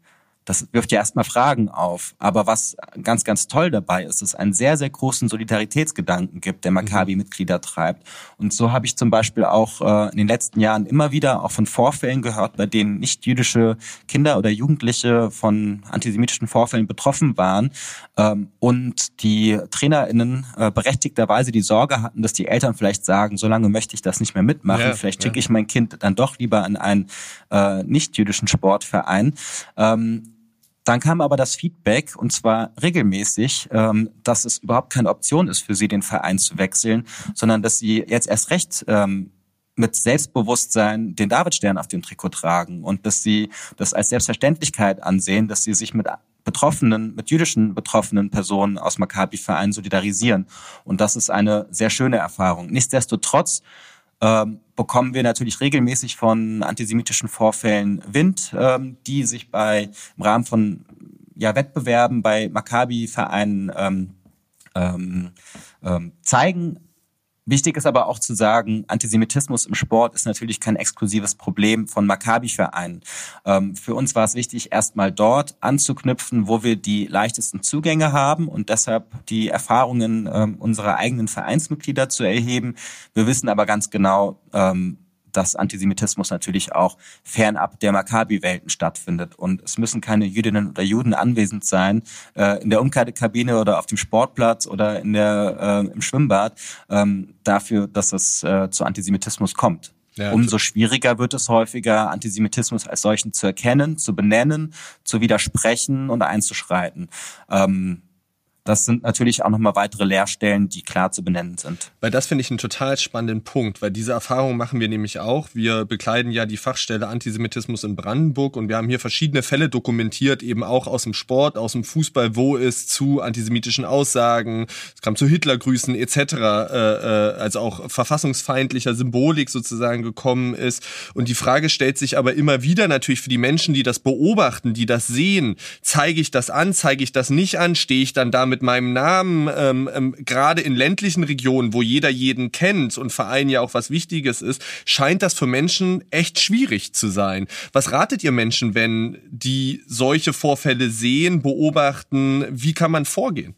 Das wirft ja erstmal Fragen auf. Aber was ganz, ganz toll dabei ist, ist, es einen sehr, sehr großen Solidaritätsgedanken gibt, der Maccabi-Mitglieder treibt. Und so habe ich zum Beispiel auch äh, in den letzten Jahren immer wieder auch von Vorfällen gehört, bei denen nicht jüdische Kinder oder Jugendliche von antisemitischen Vorfällen betroffen waren ähm, und die TrainerInnen äh, berechtigterweise die Sorge hatten, dass die Eltern vielleicht sagen, so lange möchte ich das nicht mehr mitmachen, ja, vielleicht schicke ja. ich mein Kind dann doch lieber in einen äh, nicht-jüdischen Sportverein. Ähm, dann kam aber das Feedback, und zwar regelmäßig, ähm, dass es überhaupt keine Option ist für sie, den Verein zu wechseln, sondern dass sie jetzt erst recht ähm, mit Selbstbewusstsein den Davidstern auf dem Trikot tragen und dass sie das als Selbstverständlichkeit ansehen, dass sie sich mit Betroffenen, mit jüdischen betroffenen Personen aus Maccabi-Vereinen solidarisieren. Und das ist eine sehr schöne Erfahrung. Nichtsdestotrotz ähm, bekommen wir natürlich regelmäßig von antisemitischen Vorfällen Wind, ähm, die sich bei im Rahmen von ja, Wettbewerben bei Maccabi-Vereinen ähm, ähm, ähm, zeigen. Wichtig ist aber auch zu sagen, Antisemitismus im Sport ist natürlich kein exklusives Problem von Maccabi-Vereinen. Ähm, für uns war es wichtig, erstmal dort anzuknüpfen, wo wir die leichtesten Zugänge haben und deshalb die Erfahrungen ähm, unserer eigenen Vereinsmitglieder zu erheben. Wir wissen aber ganz genau, ähm, dass Antisemitismus natürlich auch fernab der Maccabi-Welten stattfindet. Und es müssen keine Jüdinnen oder Juden anwesend sein äh, in der Umkleidekabine oder auf dem Sportplatz oder in der, äh, im Schwimmbad ähm, dafür, dass es äh, zu Antisemitismus kommt. Ja, Umso schwieriger wird es häufiger, Antisemitismus als solchen zu erkennen, zu benennen, zu widersprechen und einzuschreiten. Ähm, das sind natürlich auch nochmal weitere Leerstellen, die klar zu benennen sind. Weil das finde ich einen total spannenden Punkt, weil diese Erfahrung machen wir nämlich auch. Wir bekleiden ja die Fachstelle Antisemitismus in Brandenburg und wir haben hier verschiedene Fälle dokumentiert, eben auch aus dem Sport, aus dem Fußball, wo es zu antisemitischen Aussagen, es kam zu Hitlergrüßen etc., äh, äh, also auch verfassungsfeindlicher Symbolik sozusagen gekommen ist. Und die Frage stellt sich aber immer wieder natürlich für die Menschen, die das beobachten, die das sehen, zeige ich das an, zeige ich das nicht an, stehe ich dann da mit meinem Namen, ähm, ähm, gerade in ländlichen Regionen, wo jeder jeden kennt und Verein ja auch was Wichtiges ist, scheint das für Menschen echt schwierig zu sein. Was ratet ihr Menschen, wenn die solche Vorfälle sehen, beobachten? Wie kann man vorgehen?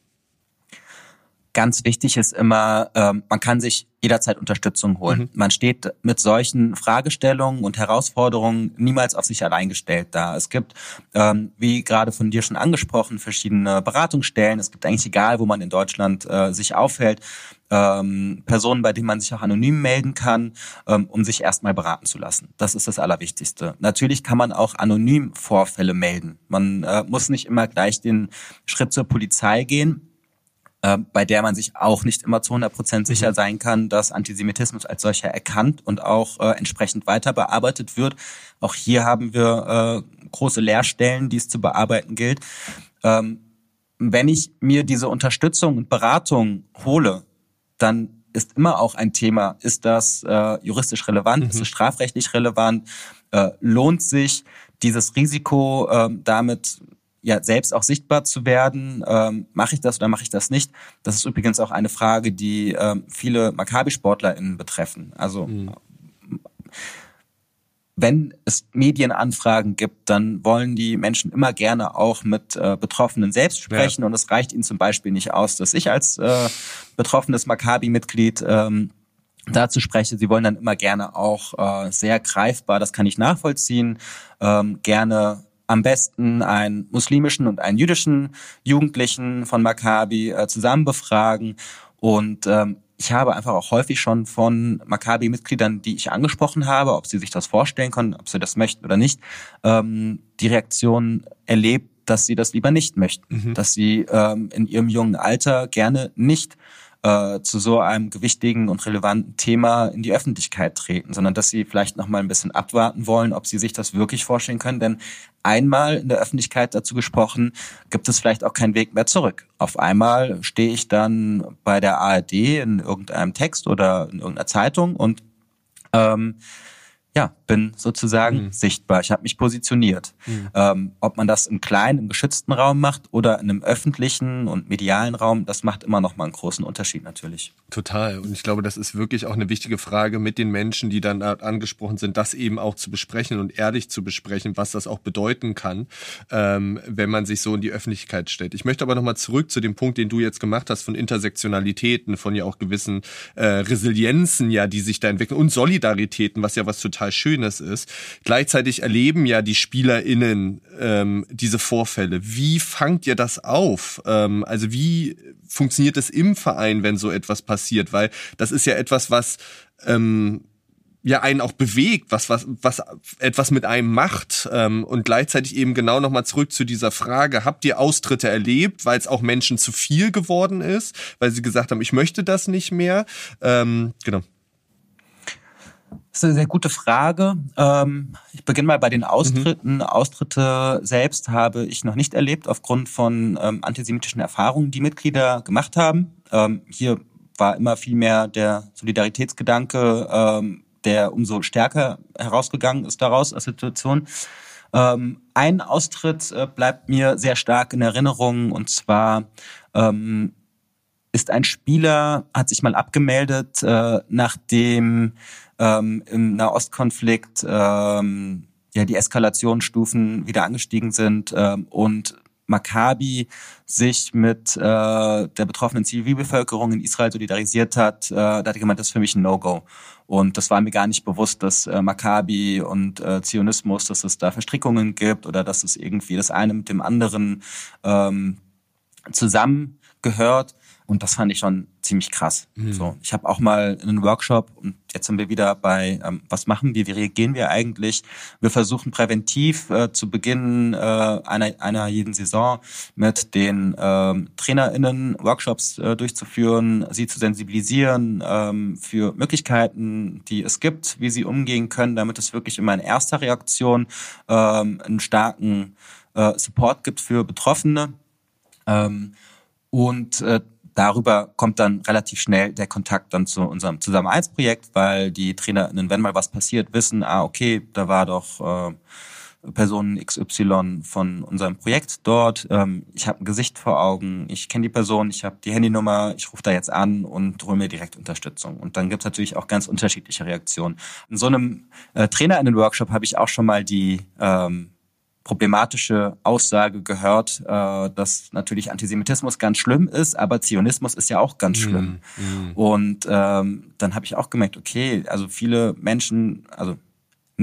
Ganz wichtig ist immer, ähm, man kann sich jederzeit Unterstützung holen. Mhm. Man steht mit solchen Fragestellungen und Herausforderungen niemals auf sich allein gestellt da. Es gibt, ähm, wie gerade von dir schon angesprochen, verschiedene Beratungsstellen. Es gibt eigentlich egal, wo man in Deutschland äh, sich aufhält, ähm, Personen, bei denen man sich auch anonym melden kann, ähm, um sich erstmal beraten zu lassen. Das ist das Allerwichtigste. Natürlich kann man auch anonym Vorfälle melden. Man äh, muss nicht immer gleich den Schritt zur Polizei gehen äh, bei der man sich auch nicht immer zu 100 Prozent sicher mhm. sein kann, dass Antisemitismus als solcher erkannt und auch äh, entsprechend weiter bearbeitet wird. Auch hier haben wir äh, große Leerstellen, die es zu bearbeiten gilt. Ähm, wenn ich mir diese Unterstützung und Beratung hole, dann ist immer auch ein Thema, ist das äh, juristisch relevant, mhm. ist es strafrechtlich relevant, äh, lohnt sich dieses Risiko äh, damit ja selbst auch sichtbar zu werden. Ähm, mache ich das oder mache ich das nicht? Das ist übrigens auch eine Frage, die ähm, viele Maccabi-SportlerInnen betreffen. Also mhm. wenn es Medienanfragen gibt, dann wollen die Menschen immer gerne auch mit äh, Betroffenen selbst sprechen ja. und es reicht ihnen zum Beispiel nicht aus, dass ich als äh, betroffenes Maccabi-Mitglied ähm, dazu spreche. Sie wollen dann immer gerne auch äh, sehr greifbar, das kann ich nachvollziehen, ähm, gerne am besten einen muslimischen und einen jüdischen Jugendlichen von Maccabi äh, zusammen befragen. Und ähm, ich habe einfach auch häufig schon von Maccabi-Mitgliedern, die ich angesprochen habe, ob sie sich das vorstellen können, ob sie das möchten oder nicht, ähm, die Reaktion erlebt, dass sie das lieber nicht möchten, mhm. dass sie ähm, in ihrem jungen Alter gerne nicht äh, zu so einem gewichtigen und relevanten Thema in die Öffentlichkeit treten, sondern dass sie vielleicht noch mal ein bisschen abwarten wollen, ob sie sich das wirklich vorstellen können. Denn einmal in der Öffentlichkeit dazu gesprochen, gibt es vielleicht auch keinen Weg mehr zurück. Auf einmal stehe ich dann bei der ARD in irgendeinem Text oder in irgendeiner Zeitung und ähm, ja, bin sozusagen mhm. sichtbar. Ich habe mich positioniert. Mhm. Ähm, ob man das im kleinen, im geschützten Raum macht oder in einem öffentlichen und medialen Raum, das macht immer noch mal einen großen Unterschied natürlich. Total. Und ich glaube, das ist wirklich auch eine wichtige Frage mit den Menschen, die dann angesprochen sind, das eben auch zu besprechen und ehrlich zu besprechen, was das auch bedeuten kann, ähm, wenn man sich so in die Öffentlichkeit stellt. Ich möchte aber noch mal zurück zu dem Punkt, den du jetzt gemacht hast, von Intersektionalitäten, von ja auch gewissen äh, Resilienzen, ja, die sich da entwickeln und Solidaritäten, was ja was total total Schönes ist. Gleichzeitig erleben ja die SpielerInnen ähm, diese Vorfälle. Wie fangt ihr das auf? Ähm, also wie funktioniert es im Verein, wenn so etwas passiert? Weil das ist ja etwas, was ähm, ja einen auch bewegt, was was was etwas mit einem macht ähm, und gleichzeitig eben genau noch mal zurück zu dieser Frage: Habt ihr Austritte erlebt, weil es auch Menschen zu viel geworden ist, weil sie gesagt haben, ich möchte das nicht mehr? Ähm, genau. Das ist eine sehr gute Frage. Ähm, ich beginne mal bei den Austritten. Mhm. Austritte selbst habe ich noch nicht erlebt, aufgrund von ähm, antisemitischen Erfahrungen, die Mitglieder gemacht haben. Ähm, hier war immer viel mehr der Solidaritätsgedanke, der umso stärker herausgegangen ist daraus aus der Situation. ein Austritt äh, bleibt mir sehr stark in Erinnerung und zwar ist ein Spieler, hat sich mal abgemeldet, äh, nachdem ähm, im Nahostkonflikt ähm, ja die Eskalationsstufen wieder angestiegen sind ähm, und Maccabi sich mit äh, der betroffenen Zivilbevölkerung in Israel solidarisiert hat, äh, da hat er gemeint, das ist für mich ein No-Go. Und das war mir gar nicht bewusst, dass äh, Maccabi und äh, Zionismus, dass es da Verstrickungen gibt oder dass es irgendwie das eine mit dem anderen ähm, zusammengehört. Und das fand ich schon ziemlich krass. Mhm. So, ich habe auch mal einen Workshop und jetzt sind wir wieder bei, ähm, was machen wir, wie reagieren wir eigentlich? Wir versuchen präventiv äh, zu Beginn äh, einer, einer jeden Saison mit den ähm, TrainerInnen Workshops äh, durchzuführen, sie zu sensibilisieren ähm, für Möglichkeiten, die es gibt, wie sie umgehen können, damit es wirklich immer in erster Reaktion ähm, einen starken äh, Support gibt für Betroffene. Ähm, und äh, darüber kommt dann relativ schnell der Kontakt dann zu unserem Zusammenarbeitsprojekt, weil die TrainerInnen, wenn mal was passiert, wissen, ah, okay, da war doch äh, Person XY von unserem Projekt dort. Ähm, ich habe ein Gesicht vor Augen, ich kenne die Person, ich habe die Handynummer, ich rufe da jetzt an und hole mir direkt Unterstützung. Und dann gibt es natürlich auch ganz unterschiedliche Reaktionen. In so einem äh, TrainerInnen-Workshop habe ich auch schon mal die ähm, problematische Aussage gehört, äh, dass natürlich Antisemitismus ganz schlimm ist, aber Zionismus ist ja auch ganz mhm, schlimm. Mm, Und ähm, dann habe ich auch gemerkt, okay, also viele Menschen, also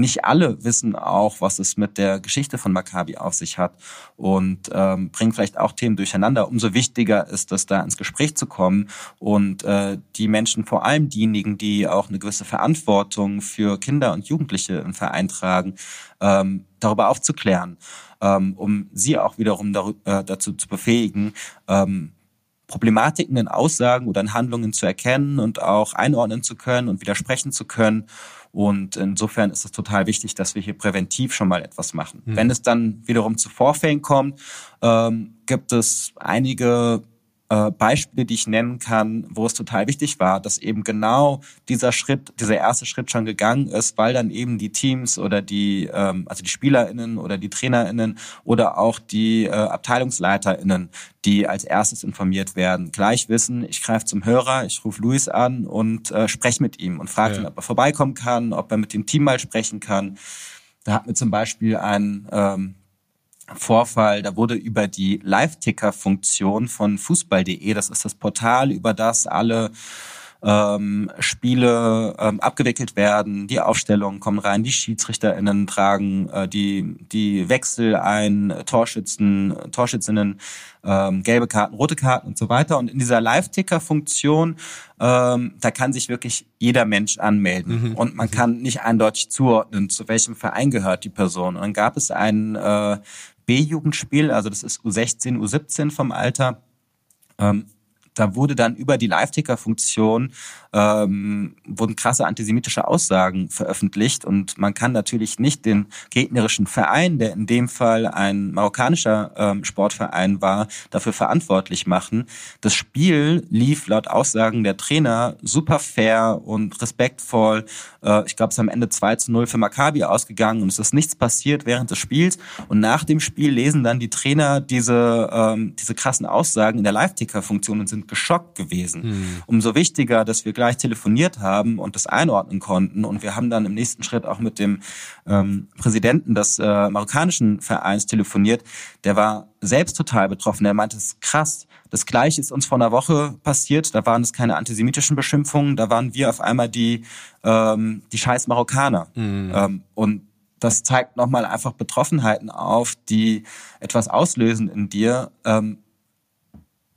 nicht alle wissen auch, was es mit der Geschichte von Maccabi auf sich hat und ähm, bringen vielleicht auch Themen durcheinander. Umso wichtiger ist es, da ins Gespräch zu kommen und äh, die Menschen, vor allem diejenigen, die auch eine gewisse Verantwortung für Kinder und Jugendliche im Verein tragen, ähm, darüber aufzuklären, ähm, um sie auch wiederum äh, dazu zu befähigen, ähm, Problematiken in Aussagen oder in Handlungen zu erkennen und auch einordnen zu können und widersprechen zu können und insofern ist es total wichtig, dass wir hier präventiv schon mal etwas machen. Mhm. Wenn es dann wiederum zu Vorfällen kommt, ähm, gibt es einige äh, Beispiele, die ich nennen kann, wo es total wichtig war, dass eben genau dieser Schritt, dieser erste Schritt schon gegangen ist, weil dann eben die Teams oder die, ähm, also die SpielerInnen oder die TrainerInnen oder auch die äh, AbteilungsleiterInnen, die als erstes informiert werden, gleich wissen, ich greife zum Hörer, ich rufe Luis an und äh, spreche mit ihm und frage ja. ihn, ob er vorbeikommen kann, ob er mit dem Team mal sprechen kann. Da hat mir zum Beispiel ein ähm, Vorfall, da wurde über die Live-Ticker-Funktion von Fußball.de, das ist das Portal, über das alle ähm, Spiele ähm, abgewickelt werden, die Aufstellungen kommen rein, die SchiedsrichterInnen tragen äh, die, die Wechsel ein, Torschützen, Torschützinnen, ähm, gelbe Karten, rote Karten und so weiter. Und in dieser Live-Ticker-Funktion, ähm, da kann sich wirklich jeder Mensch anmelden. Mhm. Und man kann nicht eindeutig zuordnen, zu welchem Verein gehört die Person. Und dann gab es einen äh, B-Jugendspiel, also das ist U16, U17 vom Alter. Ähm, da wurde dann über die Live-Ticker-Funktion ähm, wurden krasse antisemitische Aussagen veröffentlicht und man kann natürlich nicht den gegnerischen Verein, der in dem Fall ein marokkanischer ähm, Sportverein war, dafür verantwortlich machen. Das Spiel lief laut Aussagen der Trainer super fair und respektvoll. Äh, ich glaube, es ist am Ende 2 zu 0 für Maccabi ausgegangen und es ist nichts passiert während des Spiels. Und nach dem Spiel lesen dann die Trainer diese, ähm, diese krassen Aussagen in der Live-Ticker-Funktion und sind geschockt gewesen. Hm. Umso wichtiger, dass wir gleich telefoniert haben und das einordnen konnten. Und wir haben dann im nächsten Schritt auch mit dem ähm, Präsidenten des äh, marokkanischen Vereins telefoniert. Der war selbst total betroffen. Der meinte, es ist krass. Das Gleiche ist uns vor einer Woche passiert. Da waren es keine antisemitischen Beschimpfungen. Da waren wir auf einmal die, ähm, die scheiß Marokkaner. Mhm. Ähm, und das zeigt nochmal einfach Betroffenheiten auf, die etwas auslösen in dir, ähm,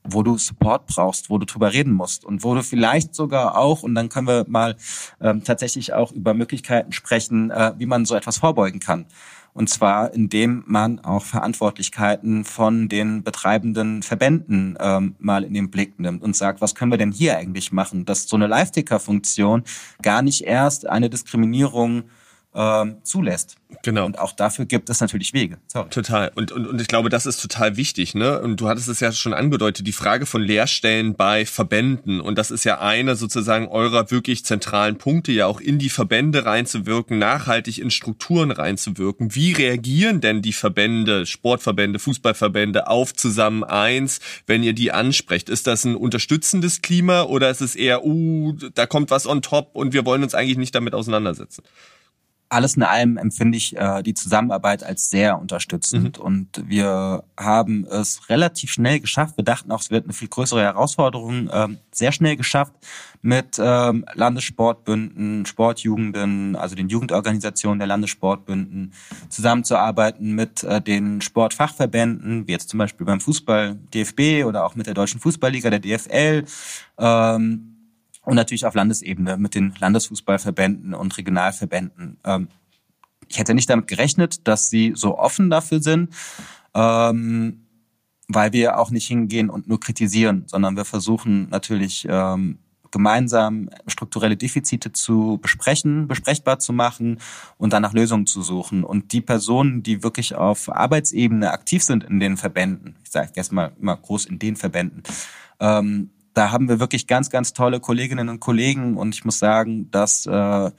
wo du Support brauchst, wo du drüber reden musst und wo du vielleicht sogar auch, und dann können wir mal ähm, tatsächlich auch über Möglichkeiten sprechen, äh, wie man so etwas vorbeugen kann. Und zwar, indem man auch Verantwortlichkeiten von den betreibenden Verbänden ähm, mal in den Blick nimmt und sagt, was können wir denn hier eigentlich machen, dass so eine Live-Ticker-Funktion gar nicht erst eine Diskriminierung ähm, zulässt. Genau. Und auch dafür gibt es natürlich Wege. Sorry. Total. Und, und, und ich glaube, das ist total wichtig. Ne? Und du hattest es ja schon angedeutet, die Frage von Lehrstellen bei Verbänden. Und das ist ja eine sozusagen eurer wirklich zentralen Punkte, ja auch in die Verbände reinzuwirken, nachhaltig in Strukturen reinzuwirken. Wie reagieren denn die Verbände, Sportverbände, Fußballverbände auf zusammen eins, wenn ihr die ansprecht? Ist das ein unterstützendes Klima oder ist es eher, uh, da kommt was on top und wir wollen uns eigentlich nicht damit auseinandersetzen? Alles in allem empfinde ich äh, die Zusammenarbeit als sehr unterstützend mhm. und wir haben es relativ schnell geschafft. Wir dachten auch, es wird eine viel größere Herausforderung, äh, sehr schnell geschafft mit ähm, Landessportbünden, Sportjugenden, also den Jugendorganisationen der Landessportbünden zusammenzuarbeiten mit äh, den Sportfachverbänden, wie jetzt zum Beispiel beim Fußball DFB oder auch mit der Deutschen Fußballliga, der DFL. Ähm, und natürlich auf Landesebene mit den Landesfußballverbänden und Regionalverbänden. Ähm, ich hätte nicht damit gerechnet, dass sie so offen dafür sind, ähm, weil wir auch nicht hingehen und nur kritisieren, sondern wir versuchen natürlich ähm, gemeinsam strukturelle Defizite zu besprechen, besprechbar zu machen und dann nach Lösungen zu suchen. Und die Personen, die wirklich auf Arbeitsebene aktiv sind in den Verbänden, ich sage jetzt mal immer groß in den Verbänden, ähm, da haben wir wirklich ganz, ganz tolle Kolleginnen und Kollegen und ich muss sagen, dass äh,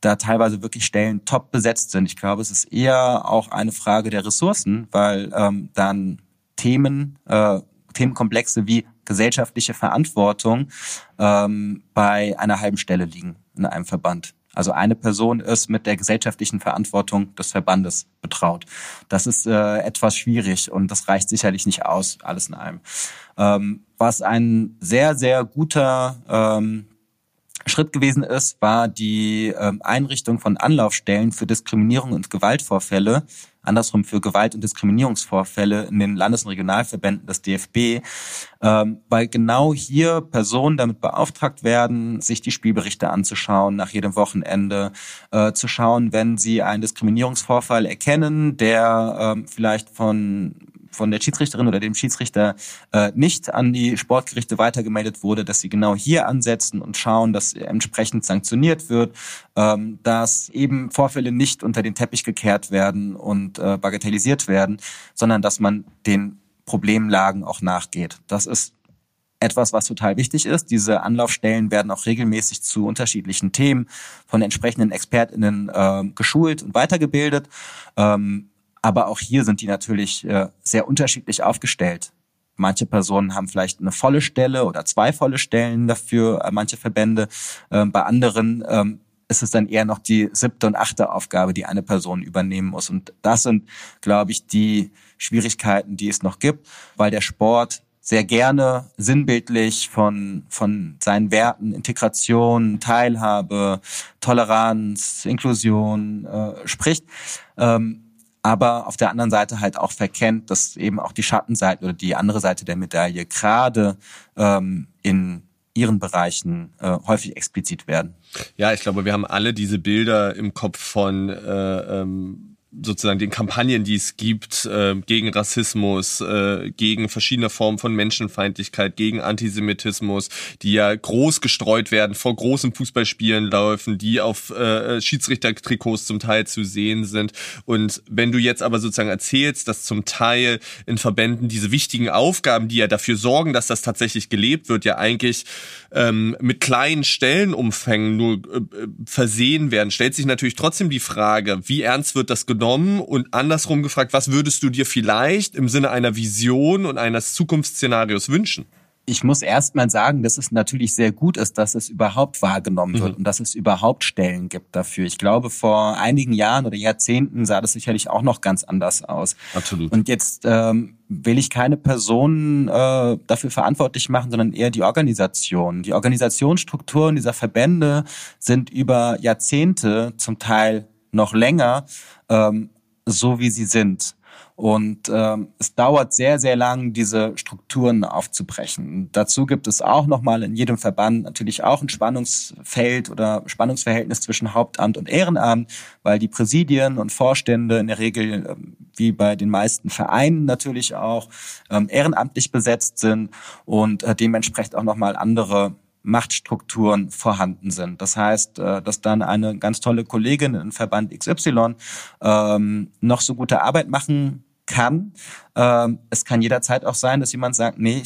da teilweise wirklich Stellen top besetzt sind. Ich glaube, es ist eher auch eine Frage der Ressourcen, weil ähm, dann Themen, äh, Themenkomplexe wie gesellschaftliche Verantwortung ähm, bei einer halben Stelle liegen in einem Verband. Also eine Person ist mit der gesellschaftlichen Verantwortung des Verbandes betraut. Das ist äh, etwas schwierig und das reicht sicherlich nicht aus, alles in allem. Ähm, was ein sehr, sehr guter ähm, Schritt gewesen ist, war die ähm, Einrichtung von Anlaufstellen für Diskriminierung und Gewaltvorfälle, andersrum für Gewalt- und Diskriminierungsvorfälle in den Landes- und Regionalverbänden des DFB, ähm, weil genau hier Personen damit beauftragt werden, sich die Spielberichte anzuschauen nach jedem Wochenende, äh, zu schauen, wenn sie einen Diskriminierungsvorfall erkennen, der ähm, vielleicht von von der Schiedsrichterin oder dem Schiedsrichter äh, nicht an die Sportgerichte weitergemeldet wurde, dass sie genau hier ansetzen und schauen, dass entsprechend sanktioniert wird, ähm, dass eben Vorfälle nicht unter den Teppich gekehrt werden und äh, bagatellisiert werden, sondern dass man den Problemlagen auch nachgeht. Das ist etwas, was total wichtig ist. Diese Anlaufstellen werden auch regelmäßig zu unterschiedlichen Themen von entsprechenden ExpertInnen äh, geschult und weitergebildet. Ähm, aber auch hier sind die natürlich äh, sehr unterschiedlich aufgestellt. Manche Personen haben vielleicht eine volle Stelle oder zwei volle Stellen dafür, äh, manche Verbände. Ähm, bei anderen ähm, ist es dann eher noch die siebte und achte Aufgabe, die eine Person übernehmen muss. Und das sind, glaube ich, die Schwierigkeiten, die es noch gibt, weil der Sport sehr gerne sinnbildlich von, von seinen Werten, Integration, Teilhabe, Toleranz, Inklusion äh, spricht. Ähm, aber auf der anderen Seite halt auch verkennt, dass eben auch die Schattenseite oder die andere Seite der Medaille gerade ähm, in ihren Bereichen äh, häufig explizit werden. Ja, ich glaube, wir haben alle diese Bilder im Kopf von äh, ähm sozusagen den Kampagnen, die es gibt, äh, gegen Rassismus, äh, gegen verschiedene Formen von Menschenfeindlichkeit, gegen Antisemitismus, die ja groß gestreut werden, vor großen Fußballspielen laufen, die auf äh, Schiedsrichtertrikots zum Teil zu sehen sind. Und wenn du jetzt aber sozusagen erzählst, dass zum Teil in Verbänden diese wichtigen Aufgaben, die ja dafür sorgen, dass das tatsächlich gelebt wird, ja eigentlich ähm, mit kleinen Stellenumfängen nur äh, versehen werden, stellt sich natürlich trotzdem die Frage, wie ernst wird das genommen? Genommen und andersrum gefragt, was würdest du dir vielleicht im Sinne einer Vision und eines Zukunftsszenarios wünschen? Ich muss erst mal sagen, dass es natürlich sehr gut ist, dass es überhaupt wahrgenommen wird mhm. und dass es überhaupt Stellen gibt dafür. Ich glaube, vor einigen Jahren oder Jahrzehnten sah das sicherlich auch noch ganz anders aus. Absolut. Und jetzt ähm, will ich keine Personen äh, dafür verantwortlich machen, sondern eher die Organisation. Die Organisationsstrukturen dieser Verbände sind über Jahrzehnte zum Teil noch länger ähm, so, wie sie sind. Und ähm, es dauert sehr, sehr lang, diese Strukturen aufzubrechen. Dazu gibt es auch nochmal in jedem Verband natürlich auch ein Spannungsfeld oder Spannungsverhältnis zwischen Hauptamt und Ehrenamt, weil die Präsidien und Vorstände in der Regel, ähm, wie bei den meisten Vereinen natürlich auch, ähm, ehrenamtlich besetzt sind und äh, dementsprechend auch nochmal andere Machtstrukturen vorhanden sind. Das heißt, äh, dass dann eine ganz tolle Kollegin in Verband XY ähm, noch so gute Arbeit machen kann. Ähm, es kann jederzeit auch sein, dass jemand sagt, nee,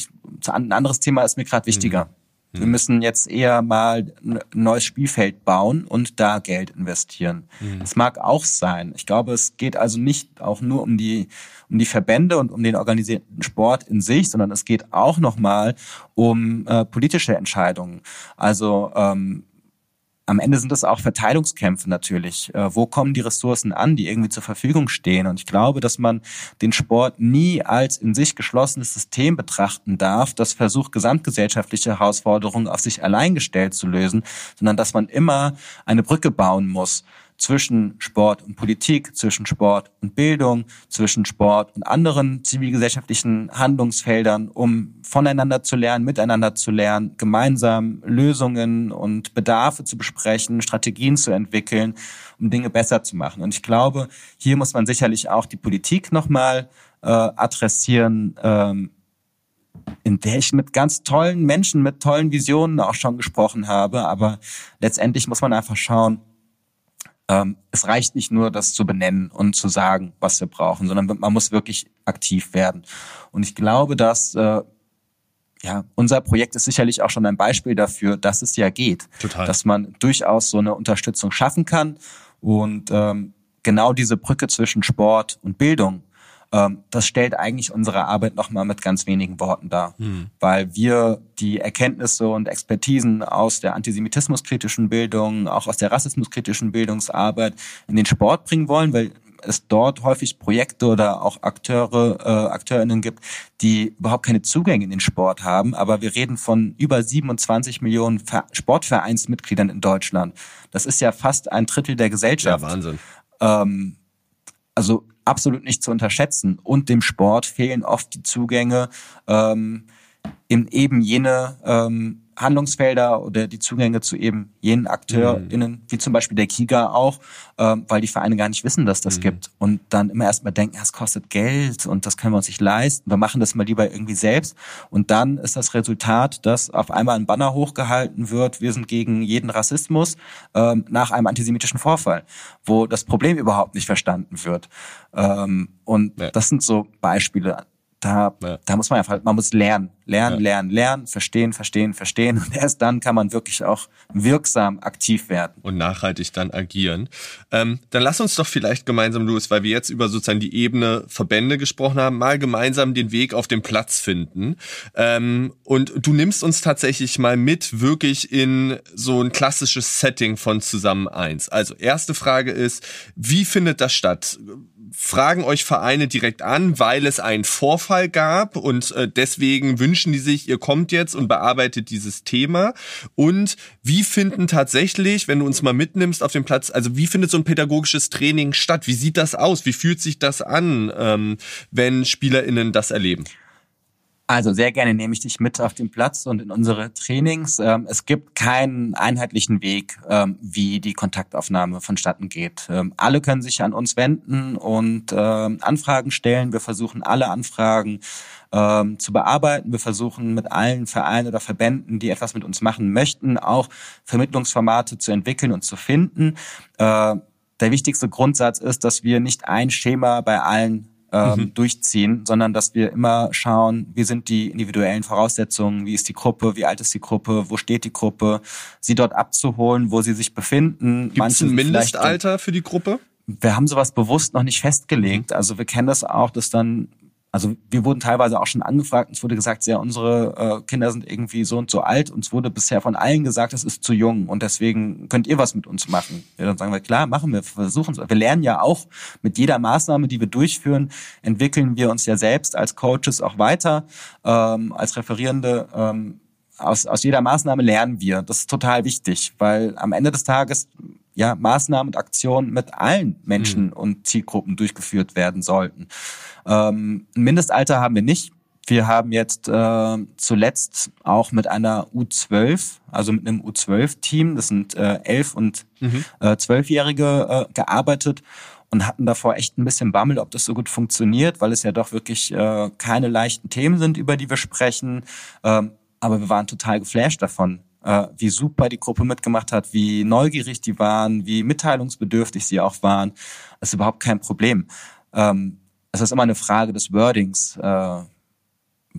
ein anderes Thema ist mir gerade wichtiger. Mhm. Wir mhm. müssen jetzt eher mal ein neues Spielfeld bauen und da Geld investieren. Mhm. Das mag auch sein. Ich glaube, es geht also nicht auch nur um die, um die Verbände und um den organisierten Sport in sich, sondern es geht auch nochmal um äh, politische Entscheidungen. Also ähm, am Ende sind es auch Verteilungskämpfe natürlich. Äh, wo kommen die Ressourcen an, die irgendwie zur Verfügung stehen? Und ich glaube, dass man den Sport nie als in sich geschlossenes System betrachten darf, das versucht, gesamtgesellschaftliche Herausforderungen auf sich allein gestellt zu lösen, sondern dass man immer eine Brücke bauen muss zwischen Sport und Politik, zwischen Sport und Bildung, zwischen Sport und anderen zivilgesellschaftlichen Handlungsfeldern, um voneinander zu lernen, miteinander zu lernen, gemeinsam Lösungen und Bedarfe zu besprechen, Strategien zu entwickeln, um Dinge besser zu machen. Und ich glaube, hier muss man sicherlich auch die Politik nochmal äh, adressieren, ähm, in der ich mit ganz tollen Menschen, mit tollen Visionen auch schon gesprochen habe. Aber letztendlich muss man einfach schauen, ähm, es reicht nicht nur, das zu benennen und zu sagen, was wir brauchen, sondern man muss wirklich aktiv werden. Und ich glaube, dass äh, ja, unser Projekt ist sicherlich auch schon ein Beispiel dafür, dass es ja geht. Total. Dass man durchaus so eine Unterstützung schaffen kann und ähm, genau diese Brücke zwischen Sport und Bildung das stellt eigentlich unsere Arbeit nochmal mit ganz wenigen Worten dar, mhm. weil wir die Erkenntnisse und Expertisen aus der antisemitismuskritischen Bildung, auch aus der rassismuskritischen Bildungsarbeit in den Sport bringen wollen, weil es dort häufig Projekte oder auch Akteure, äh, Akteurinnen gibt, die überhaupt keine Zugänge in den Sport haben. Aber wir reden von über 27 Millionen Ver Sportvereinsmitgliedern in Deutschland. Das ist ja fast ein Drittel der Gesellschaft. Ja, Wahnsinn. Ähm, also absolut nicht zu unterschätzen. Und dem Sport fehlen oft die Zugänge ähm, eben jene ähm, Handlungsfelder oder die Zugänge zu eben jenen AkteurInnen, mhm. wie zum Beispiel der Kiga auch, ähm, weil die Vereine gar nicht wissen, dass das mhm. gibt. Und dann immer erstmal denken, es kostet Geld und das können wir uns nicht leisten. Wir machen das mal lieber irgendwie selbst. Und dann ist das Resultat, dass auf einmal ein Banner hochgehalten wird, wir sind gegen jeden Rassismus ähm, nach einem antisemitischen Vorfall, wo das Problem überhaupt nicht verstanden wird. Ähm, und ja. das sind so Beispiele da, ja. da muss man einfach, man muss lernen, lernen, ja. lernen, lernen, verstehen, verstehen, verstehen. Und erst dann kann man wirklich auch wirksam aktiv werden. Und nachhaltig dann agieren. Ähm, dann lass uns doch vielleicht gemeinsam, Louis, weil wir jetzt über sozusagen die Ebene Verbände gesprochen haben, mal gemeinsam den Weg auf den Platz finden. Ähm, und du nimmst uns tatsächlich mal mit, wirklich in so ein klassisches Setting von Zusammen eins. Also erste Frage ist, wie findet das statt? fragen euch Vereine direkt an, weil es einen Vorfall gab und äh, deswegen wünschen die sich, ihr kommt jetzt und bearbeitet dieses Thema. Und wie finden tatsächlich, wenn du uns mal mitnimmst auf dem Platz, also wie findet so ein pädagogisches Training statt? Wie sieht das aus? Wie fühlt sich das an, ähm, wenn SpielerInnen das erleben? Also sehr gerne nehme ich dich mit auf den Platz und in unsere Trainings. Ähm, es gibt keinen einheitlichen Weg, ähm, wie die Kontaktaufnahme vonstatten geht. Ähm, alle können sich an uns wenden und Anfragen stellen. Wir versuchen alle Anfragen zu bearbeiten. Wir versuchen mit allen Vereinen oder Verbänden, die etwas mit uns machen möchten, auch Vermittlungsformate zu entwickeln und zu finden. Der wichtigste Grundsatz ist, dass wir nicht ein Schema bei allen ähm, mhm. durchziehen, sondern dass wir immer schauen, wie sind die individuellen Voraussetzungen, wie ist die Gruppe, wie alt ist die Gruppe, wo steht die Gruppe, sie dort abzuholen, wo sie sich befinden. Gibt es ein Mindestalter für die Gruppe? Wir haben sowas bewusst noch nicht festgelegt. Also wir kennen das auch, dass dann also wir wurden teilweise auch schon angefragt, uns wurde gesagt, ja, unsere äh, Kinder sind irgendwie so und so alt. Uns wurde bisher von allen gesagt, es ist zu jung und deswegen könnt ihr was mit uns machen. Ja, dann sagen wir, klar, machen wir, versuchen es. Wir lernen ja auch mit jeder Maßnahme, die wir durchführen, entwickeln wir uns ja selbst als Coaches auch weiter, ähm, als Referierende. Ähm, aus, aus jeder Maßnahme lernen wir. Das ist total wichtig, weil am Ende des Tages ja Maßnahmen und Aktionen mit allen Menschen mhm. und Zielgruppen durchgeführt werden sollten. Ähm, ein Mindestalter haben wir nicht. Wir haben jetzt äh, zuletzt auch mit einer U12, also mit einem U12-Team, das sind äh, elf und mhm. äh, zwölfjährige äh, gearbeitet und hatten davor echt ein bisschen Bammel, ob das so gut funktioniert, weil es ja doch wirklich äh, keine leichten Themen sind, über die wir sprechen. Ähm, aber wir waren total geflasht davon, äh, wie super die Gruppe mitgemacht hat, wie neugierig die waren, wie mitteilungsbedürftig sie auch waren. Das ist überhaupt kein Problem. Ähm, es ist immer eine Frage des Wordings. Äh,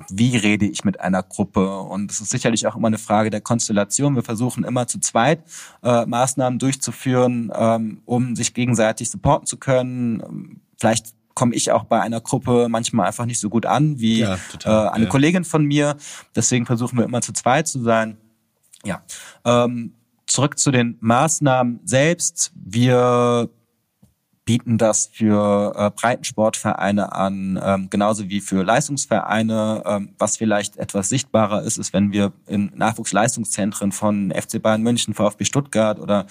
wie rede ich mit einer Gruppe? Und es ist sicherlich auch immer eine Frage der Konstellation. Wir versuchen immer zu zweit äh, Maßnahmen durchzuführen, ähm, um sich gegenseitig supporten zu können. Vielleicht komme ich auch bei einer Gruppe manchmal einfach nicht so gut an wie ja, total, äh, eine ja. Kollegin von mir. Deswegen versuchen wir immer zu zweit zu sein. Ja. Ähm, zurück zu den Maßnahmen selbst. Wir bieten das für äh, Breitensportvereine an, ähm, genauso wie für Leistungsvereine. Ähm, was vielleicht etwas sichtbarer ist, ist, wenn wir in Nachwuchsleistungszentren von FC Bayern München, VfB Stuttgart oder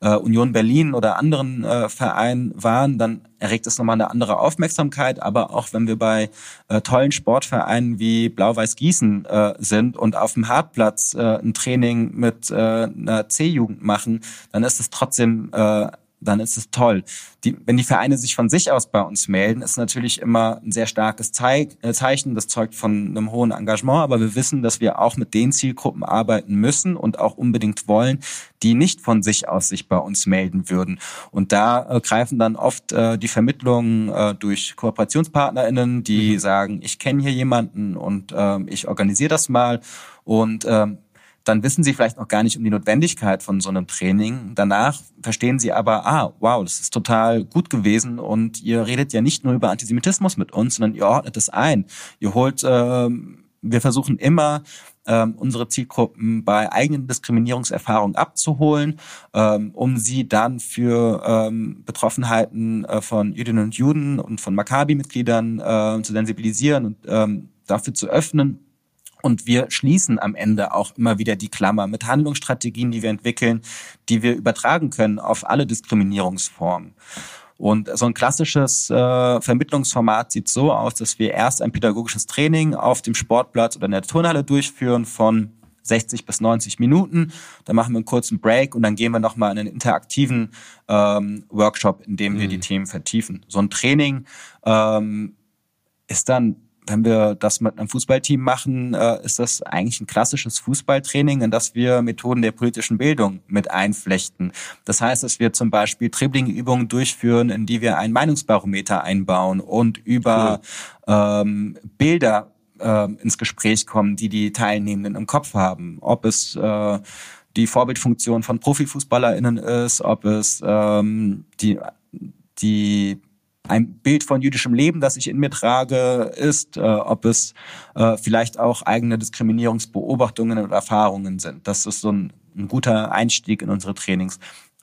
äh, Union Berlin oder anderen äh, Vereinen waren, dann erregt es nochmal eine andere Aufmerksamkeit. Aber auch wenn wir bei äh, tollen Sportvereinen wie Blau-Weiß Gießen äh, sind und auf dem Hartplatz äh, ein Training mit äh, einer C-Jugend machen, dann ist es trotzdem äh, dann ist es toll. Die, wenn die Vereine sich von sich aus bei uns melden, ist natürlich immer ein sehr starkes äh, Zeichen. Das zeugt von einem hohen Engagement. Aber wir wissen, dass wir auch mit den Zielgruppen arbeiten müssen und auch unbedingt wollen, die nicht von sich aus sich bei uns melden würden. Und da äh, greifen dann oft äh, die Vermittlungen äh, durch KooperationspartnerInnen, die mhm. sagen, ich kenne hier jemanden und äh, ich organisiere das mal. Und ähm, dann wissen sie vielleicht noch gar nicht um die Notwendigkeit von so einem Training. Danach verstehen sie aber, ah, wow, das ist total gut gewesen und ihr redet ja nicht nur über Antisemitismus mit uns, sondern ihr ordnet es ein. Ihr holt, äh, wir versuchen immer, ähm, unsere Zielgruppen bei eigenen Diskriminierungserfahrungen abzuholen, ähm, um sie dann für ähm, Betroffenheiten äh, von Jüdinnen und Juden und von Maccabi-Mitgliedern äh, zu sensibilisieren und ähm, dafür zu öffnen und wir schließen am Ende auch immer wieder die Klammer mit Handlungsstrategien, die wir entwickeln, die wir übertragen können auf alle Diskriminierungsformen. Und so ein klassisches äh, Vermittlungsformat sieht so aus, dass wir erst ein pädagogisches Training auf dem Sportplatz oder in der Turnhalle durchführen von 60 bis 90 Minuten. Dann machen wir einen kurzen Break und dann gehen wir nochmal in einen interaktiven ähm, Workshop, in dem wir mhm. die Themen vertiefen. So ein Training ähm, ist dann wenn wir das mit einem Fußballteam machen, äh, ist das eigentlich ein klassisches Fußballtraining, in das wir Methoden der politischen Bildung mit einflechten. Das heißt, dass wir zum Beispiel Dribbling-Übungen durchführen, in die wir ein Meinungsbarometer einbauen und über cool. ähm, Bilder äh, ins Gespräch kommen, die die Teilnehmenden im Kopf haben. Ob es äh, die Vorbildfunktion von ProfifußballerInnen ist, ob es ähm, die die ein Bild von jüdischem Leben, das ich in mir trage, ist, äh, ob es äh, vielleicht auch eigene Diskriminierungsbeobachtungen und Erfahrungen sind. Das ist so ein, ein guter Einstieg in unsere Trainings.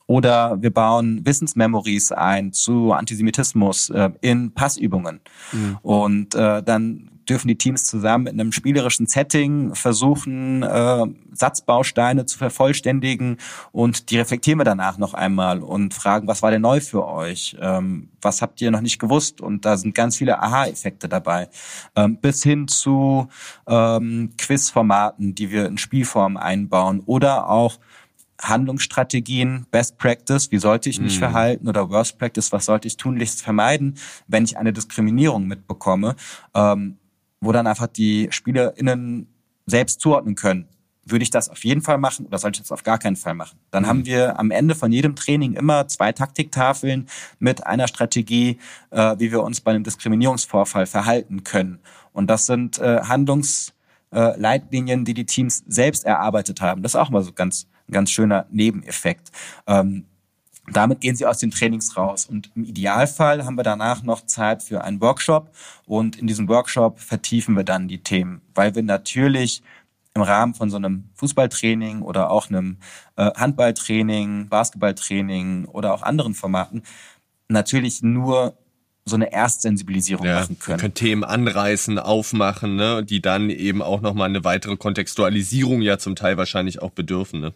Oder wir bauen Wissensmemories ein zu Antisemitismus äh, in Passübungen. Mhm. Und äh, dann dürfen die Teams zusammen in einem spielerischen Setting versuchen, äh, Satzbausteine zu vervollständigen und die reflektieren wir danach noch einmal und fragen, was war denn neu für euch? Ähm, was habt ihr noch nicht gewusst? Und da sind ganz viele Aha-Effekte dabei. Ähm, bis hin zu ähm, Quizformaten, die wir in Spielform einbauen oder auch Handlungsstrategien, Best Practice, wie sollte ich mich mm. verhalten oder Worst Practice, was sollte ich tunlichst vermeiden, wenn ich eine Diskriminierung mitbekomme. Ähm, wo dann einfach die SpielerInnen selbst zuordnen können. Würde ich das auf jeden Fall machen oder sollte ich das auf gar keinen Fall machen? Dann mhm. haben wir am Ende von jedem Training immer zwei Taktiktafeln mit einer Strategie, äh, wie wir uns bei einem Diskriminierungsvorfall verhalten können. Und das sind äh, Handlungsleitlinien, äh, die die Teams selbst erarbeitet haben. Das ist auch mal so ganz, ganz schöner Nebeneffekt. Ähm, damit gehen sie aus den Trainings raus. Und im Idealfall haben wir danach noch Zeit für einen Workshop. Und in diesem Workshop vertiefen wir dann die Themen, weil wir natürlich im Rahmen von so einem Fußballtraining oder auch einem äh, Handballtraining, Basketballtraining oder auch anderen Formaten natürlich nur so eine Erstsensibilisierung ja, machen können. Wir können Themen anreißen, aufmachen, ne, die dann eben auch nochmal eine weitere Kontextualisierung ja zum Teil wahrscheinlich auch bedürfen. Ne?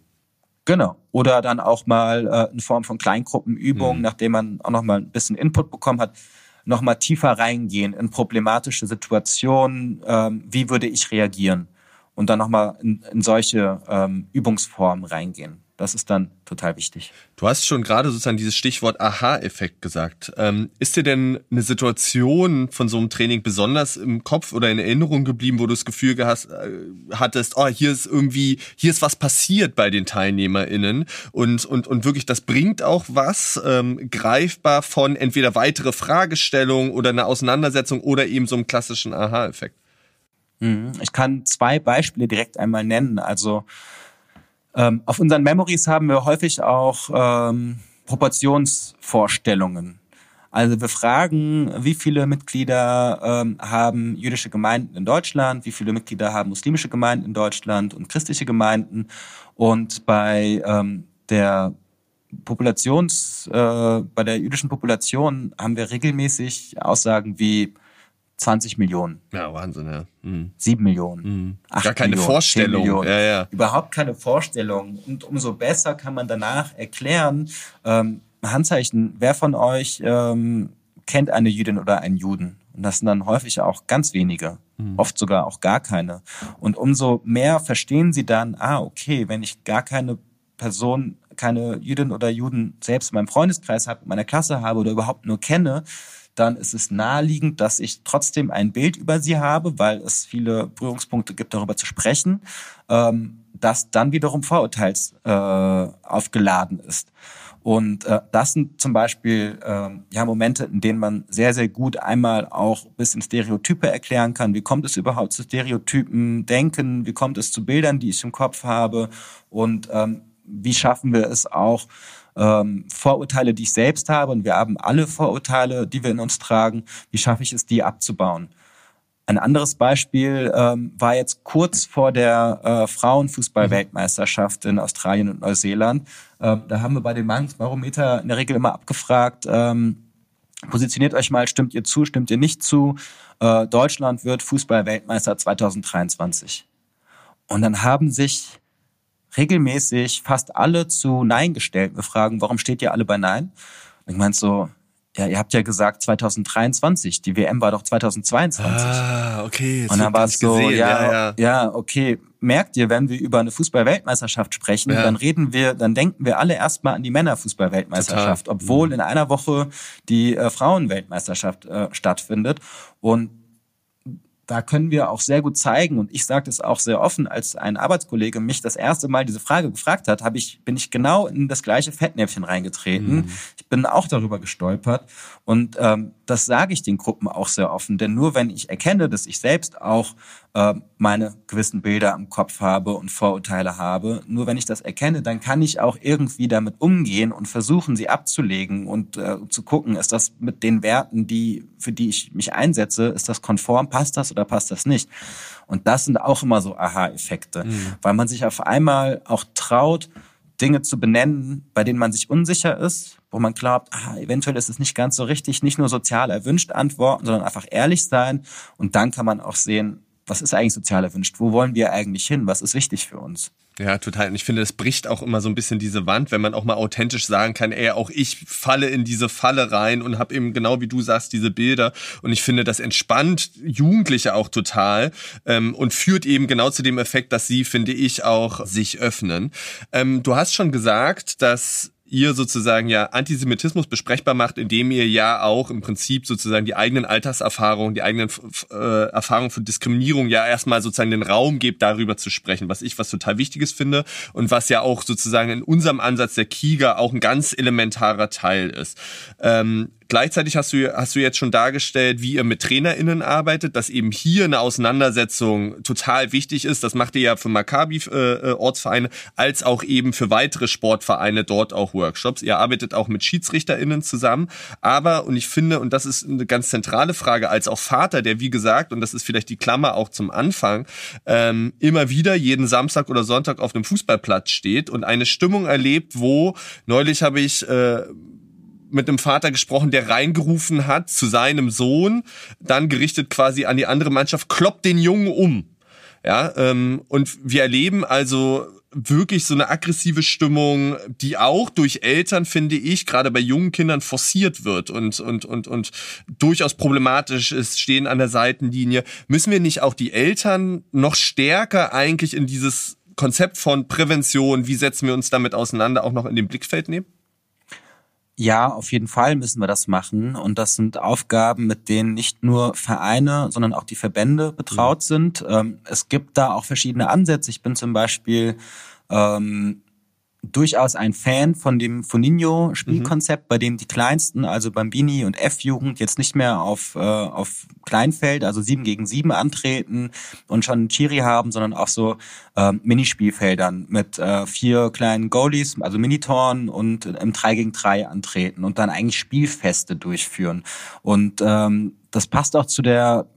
Genau. Oder dann auch mal äh, in Form von Kleingruppenübungen, mhm. nachdem man auch noch mal ein bisschen Input bekommen hat, noch mal tiefer reingehen in problematische Situationen. Ähm, wie würde ich reagieren? Und dann noch mal in, in solche ähm, Übungsformen reingehen. Das ist dann total wichtig. Du hast schon gerade sozusagen dieses Stichwort Aha-Effekt gesagt. Ähm, ist dir denn eine Situation von so einem Training besonders im Kopf oder in Erinnerung geblieben, wo du das Gefühl gehast, äh, hattest, oh, hier ist irgendwie, hier ist was passiert bei den TeilnehmerInnen und, und, und wirklich, das bringt auch was ähm, greifbar von entweder weitere Fragestellungen oder eine Auseinandersetzung oder eben so einem klassischen Aha-Effekt? Mhm. Ich kann zwei Beispiele direkt einmal nennen. Also ähm, auf unseren Memories haben wir häufig auch ähm, Proportionsvorstellungen. Also wir fragen, wie viele Mitglieder ähm, haben jüdische Gemeinden in Deutschland, wie viele Mitglieder haben muslimische Gemeinden in Deutschland und christliche Gemeinden. Und bei ähm, der Populations, äh, bei der jüdischen Population haben wir regelmäßig Aussagen wie 20 Millionen. Ja, Wahnsinn, ja. Mhm. 7 Millionen. Mhm. Gar keine Millionen, Vorstellung. Ja, ja. Überhaupt keine Vorstellung. Und umso besser kann man danach erklären, ähm, Handzeichen, wer von euch ähm, kennt eine Jüdin oder einen Juden? Und das sind dann häufig auch ganz wenige, mhm. oft sogar auch gar keine. Und umso mehr verstehen sie dann, ah, okay, wenn ich gar keine Person, keine Jüdin oder Juden selbst in meinem Freundeskreis habe, in meiner Klasse habe oder überhaupt nur kenne, dann ist es naheliegend, dass ich trotzdem ein Bild über sie habe, weil es viele Berührungspunkte gibt, darüber zu sprechen, ähm, das dann wiederum vorurteilsaufgeladen äh, ist. Und äh, das sind zum Beispiel äh, ja Momente, in denen man sehr, sehr gut einmal auch ein bisschen Stereotype erklären kann. Wie kommt es überhaupt zu Stereotypen denken? Wie kommt es zu Bildern, die ich im Kopf habe? Und ähm, wie schaffen wir es auch, ähm, Vorurteile, die ich selbst habe, und wir haben alle Vorurteile, die wir in uns tragen, wie schaffe ich es, die abzubauen? Ein anderes Beispiel ähm, war jetzt kurz vor der äh, Frauenfußball-Weltmeisterschaft in Australien und Neuseeland. Ähm, da haben wir bei dem Meinungsbarometer in der Regel immer abgefragt, ähm, positioniert euch mal, stimmt ihr zu, stimmt ihr nicht zu? Äh, Deutschland wird Fußball-Weltmeister 2023. Und dann haben sich regelmäßig fast alle zu Nein gestellt. Wir fragen, warum steht ihr alle bei Nein? Und ich meinte so, ja, ihr habt ja gesagt 2023, die WM war doch 2022. Ah, okay. Und dann war es so, ja, ja, ja, ja, okay. Merkt ihr, wenn wir über eine Fußball-Weltmeisterschaft sprechen, ja. dann reden wir, dann denken wir alle erstmal an die Männerfußball-Weltmeisterschaft, obwohl mhm. in einer Woche die äh, Frauen-Weltmeisterschaft äh, stattfindet. Und da können wir auch sehr gut zeigen, und ich sage das auch sehr offen, als ein Arbeitskollege mich das erste Mal diese Frage gefragt hat, habe ich, bin ich genau in das gleiche Fettnäpfchen reingetreten. Mhm. Ich bin auch darüber gestolpert. Und ähm, das sage ich den Gruppen auch sehr offen, denn nur wenn ich erkenne, dass ich selbst auch äh, meine gewissen Bilder im Kopf habe und Vorurteile habe, nur wenn ich das erkenne, dann kann ich auch irgendwie damit umgehen und versuchen, sie abzulegen und äh, zu gucken, ist das mit den Werten, die für die ich mich einsetze, ist das konform, passt das oder passt das nicht? Und das sind auch immer so Aha-Effekte, mhm. weil man sich auf einmal auch traut, Dinge zu benennen, bei denen man sich unsicher ist, wo man glaubt, ah, eventuell ist es nicht ganz so richtig, nicht nur sozial erwünscht antworten, sondern einfach ehrlich sein. Und dann kann man auch sehen, was ist eigentlich sozial erwünscht? Wo wollen wir eigentlich hin? Was ist wichtig für uns? Ja, total. Und ich finde, es bricht auch immer so ein bisschen diese Wand, wenn man auch mal authentisch sagen kann, ey, auch ich falle in diese Falle rein und habe eben genau wie du sagst diese Bilder. Und ich finde, das entspannt Jugendliche auch total ähm, und führt eben genau zu dem Effekt, dass sie, finde ich, auch sich öffnen. Ähm, du hast schon gesagt, dass ihr sozusagen ja Antisemitismus besprechbar macht, indem ihr ja auch im Prinzip sozusagen die eigenen Alltagserfahrungen, die eigenen äh, Erfahrungen von Diskriminierung ja erstmal sozusagen den Raum gebt, darüber zu sprechen, was ich was total Wichtiges finde und was ja auch sozusagen in unserem Ansatz der Kiga auch ein ganz elementarer Teil ist. Ähm, Gleichzeitig hast du, hast du jetzt schon dargestellt, wie ihr mit TrainerInnen arbeitet, dass eben hier eine Auseinandersetzung total wichtig ist. Das macht ihr ja für Maccabi-Ortsvereine äh, als auch eben für weitere Sportvereine dort auch Workshops. Ihr arbeitet auch mit SchiedsrichterInnen zusammen. Aber, und ich finde, und das ist eine ganz zentrale Frage, als auch Vater, der wie gesagt, und das ist vielleicht die Klammer auch zum Anfang, ähm, immer wieder jeden Samstag oder Sonntag auf einem Fußballplatz steht und eine Stimmung erlebt, wo neulich habe ich äh, mit einem Vater gesprochen, der reingerufen hat zu seinem Sohn, dann gerichtet quasi an die andere Mannschaft, kloppt den Jungen um. Ja, ähm, und wir erleben also wirklich so eine aggressive Stimmung, die auch durch Eltern, finde ich, gerade bei jungen Kindern forciert wird und, und, und, und durchaus problematisch ist, stehen an der Seitenlinie. Müssen wir nicht auch die Eltern noch stärker eigentlich in dieses Konzept von Prävention, wie setzen wir uns damit auseinander, auch noch in den Blickfeld nehmen? Ja, auf jeden Fall müssen wir das machen. Und das sind Aufgaben, mit denen nicht nur Vereine, sondern auch die Verbände betraut mhm. sind. Ähm, es gibt da auch verschiedene Ansätze. Ich bin zum Beispiel ähm, durchaus ein Fan von dem Foninho-Spielkonzept, mhm. bei dem die Kleinsten, also Bambini und F-Jugend, jetzt nicht mehr auf, äh, auf Kleinfeld, also sieben gegen sieben antreten und schon Chiri haben, sondern auch so äh, Minispielfeldern mit äh, vier kleinen Goalies, also Minitoren und im 3 gegen 3 antreten und dann eigentlich Spielfeste durchführen. Und ähm, das passt auch zu der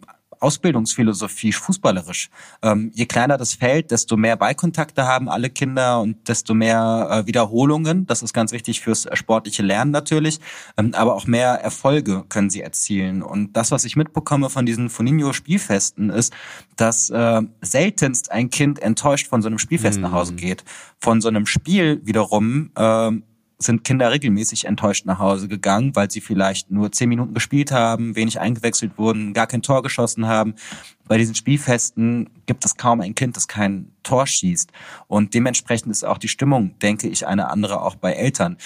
Ausbildungsphilosophie fußballerisch. Ähm, je kleiner das Feld, desto mehr Ballkontakte haben alle Kinder und desto mehr äh, Wiederholungen. Das ist ganz wichtig fürs sportliche Lernen natürlich, ähm, aber auch mehr Erfolge können sie erzielen. Und das, was ich mitbekomme von diesen Foninho-Spielfesten, ist, dass äh, seltenst ein Kind enttäuscht von so einem Spielfest mhm. nach Hause geht. Von so einem Spiel wiederum äh, sind Kinder regelmäßig enttäuscht nach Hause gegangen, weil sie vielleicht nur zehn Minuten gespielt haben, wenig eingewechselt wurden, gar kein Tor geschossen haben. Bei diesen Spielfesten gibt es kaum ein Kind, das kein Tor schießt. Und dementsprechend ist auch die Stimmung, denke ich, eine andere auch bei Eltern.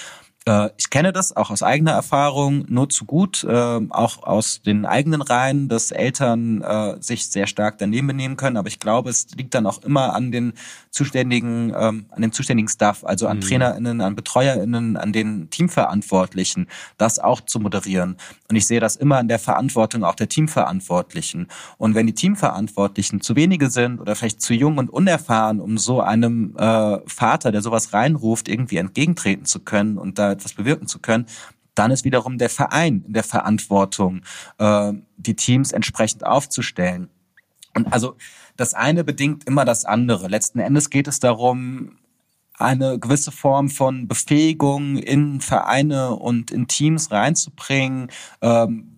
Äh, ich kenne das auch aus eigener Erfahrung nur zu gut, äh, auch aus den eigenen Reihen, dass Eltern äh, sich sehr stark daneben benehmen können. Aber ich glaube, es liegt dann auch immer an den zuständigen, ähm, an dem zuständigen Staff, also an mhm. TrainerInnen, an BetreuerInnen, an den Teamverantwortlichen, das auch zu moderieren. Und ich sehe das immer in der Verantwortung auch der Teamverantwortlichen. Und wenn die Teamverantwortlichen zu wenige sind oder vielleicht zu jung und unerfahren, um so einem äh, Vater, der sowas reinruft, irgendwie entgegentreten zu können und da etwas bewirken zu können, dann ist wiederum der Verein in der Verantwortung, äh, die Teams entsprechend aufzustellen. Und also das eine bedingt immer das andere. Letzten Endes geht es darum, eine gewisse Form von Befähigung in Vereine und in Teams reinzubringen, ähm,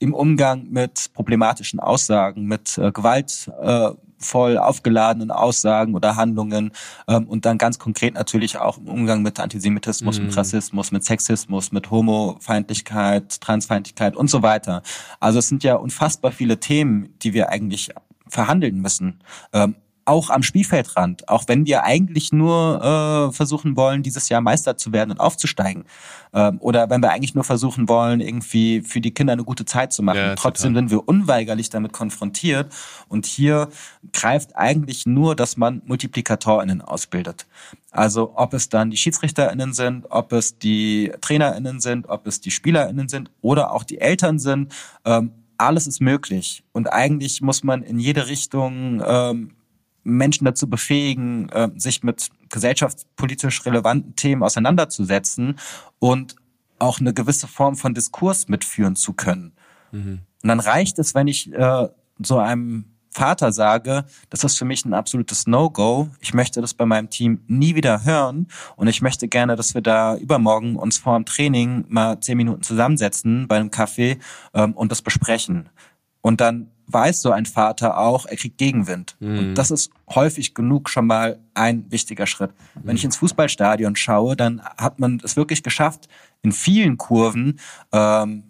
im Umgang mit problematischen Aussagen, mit äh, Gewalt. Äh, voll aufgeladenen Aussagen oder Handlungen ähm, und dann ganz konkret natürlich auch im Umgang mit Antisemitismus, mhm. mit Rassismus, mit Sexismus, mit Homofeindlichkeit, Transfeindlichkeit und so weiter. Also es sind ja unfassbar viele Themen, die wir eigentlich verhandeln müssen. Ähm, auch am Spielfeldrand, auch wenn wir eigentlich nur äh, versuchen wollen, dieses Jahr Meister zu werden und aufzusteigen. Ähm, oder wenn wir eigentlich nur versuchen wollen, irgendwie für die Kinder eine gute Zeit zu machen. Ja, Trotzdem sind wir unweigerlich damit konfrontiert. Und hier greift eigentlich nur, dass man MultiplikatorInnen ausbildet. Also ob es dann die SchiedsrichterInnen sind, ob es die TrainerInnen sind, ob es die SpielerInnen sind oder auch die Eltern sind. Ähm, alles ist möglich. Und eigentlich muss man in jede Richtung ähm, Menschen dazu befähigen, äh, sich mit gesellschaftspolitisch relevanten Themen auseinanderzusetzen und auch eine gewisse Form von Diskurs mitführen zu können. Mhm. Und dann reicht es, wenn ich äh, so einem Vater sage, das ist für mich ein absolutes No-Go. Ich möchte das bei meinem Team nie wieder hören und ich möchte gerne, dass wir da übermorgen uns vor dem Training mal zehn Minuten zusammensetzen bei einem Kaffee ähm, und das besprechen. Und dann weiß so ein Vater auch, er kriegt Gegenwind. Mhm. Und das ist häufig genug schon mal ein wichtiger Schritt. Mhm. Wenn ich ins Fußballstadion schaue, dann hat man es wirklich geschafft, in vielen Kurven ähm,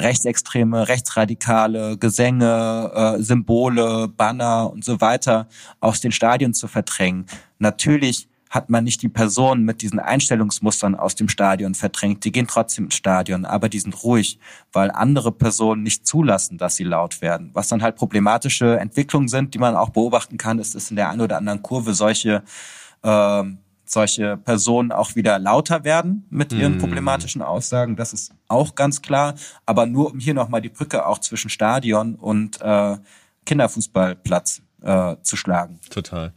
rechtsextreme, rechtsradikale Gesänge, äh, Symbole, Banner und so weiter aus den Stadien zu verdrängen. Natürlich hat man nicht die Personen mit diesen Einstellungsmustern aus dem Stadion verdrängt. Die gehen trotzdem ins Stadion, aber die sind ruhig, weil andere Personen nicht zulassen, dass sie laut werden. Was dann halt problematische Entwicklungen sind, die man auch beobachten kann, ist, dass in der einen oder anderen Kurve solche äh, solche Personen auch wieder lauter werden mit ihren mm. problematischen Aussagen. Das ist auch ganz klar. Aber nur um hier nochmal die Brücke auch zwischen Stadion und äh, Kinderfußballplatz äh, zu schlagen. Total.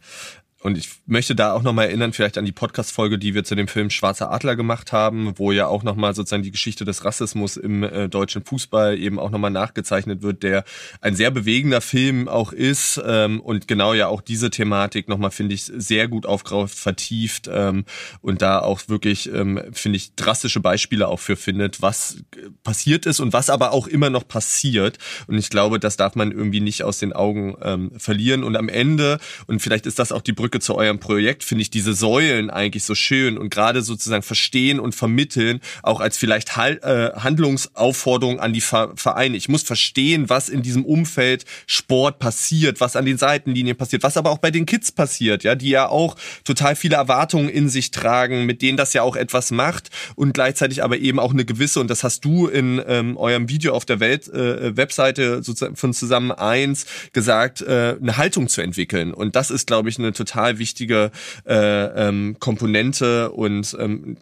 Und ich möchte da auch nochmal erinnern, vielleicht an die Podcast-Folge, die wir zu dem Film Schwarzer Adler gemacht haben, wo ja auch nochmal sozusagen die Geschichte des Rassismus im äh, deutschen Fußball eben auch nochmal nachgezeichnet wird, der ein sehr bewegender Film auch ist ähm, und genau ja auch diese Thematik nochmal, finde ich, sehr gut aufgreift, vertieft ähm, und da auch wirklich, ähm, finde ich, drastische Beispiele auch für findet, was passiert ist und was aber auch immer noch passiert. Und ich glaube, das darf man irgendwie nicht aus den Augen ähm, verlieren. Und am Ende, und vielleicht ist das auch die Brücke, Brücke zu eurem Projekt finde ich diese Säulen eigentlich so schön und gerade sozusagen verstehen und vermitteln, auch als vielleicht äh, Handlungsaufforderung an die Vereine. Ich muss verstehen, was in diesem Umfeld Sport passiert, was an den Seitenlinien passiert, was aber auch bei den Kids passiert, ja, die ja auch total viele Erwartungen in sich tragen, mit denen das ja auch etwas macht und gleichzeitig aber eben auch eine gewisse, und das hast du in ähm, eurem Video auf der Welt, äh, Webseite sozusagen von Zusammen eins gesagt, äh, eine Haltung zu entwickeln. Und das ist, glaube ich, eine total total wichtige äh, ähm, Komponente und ähm,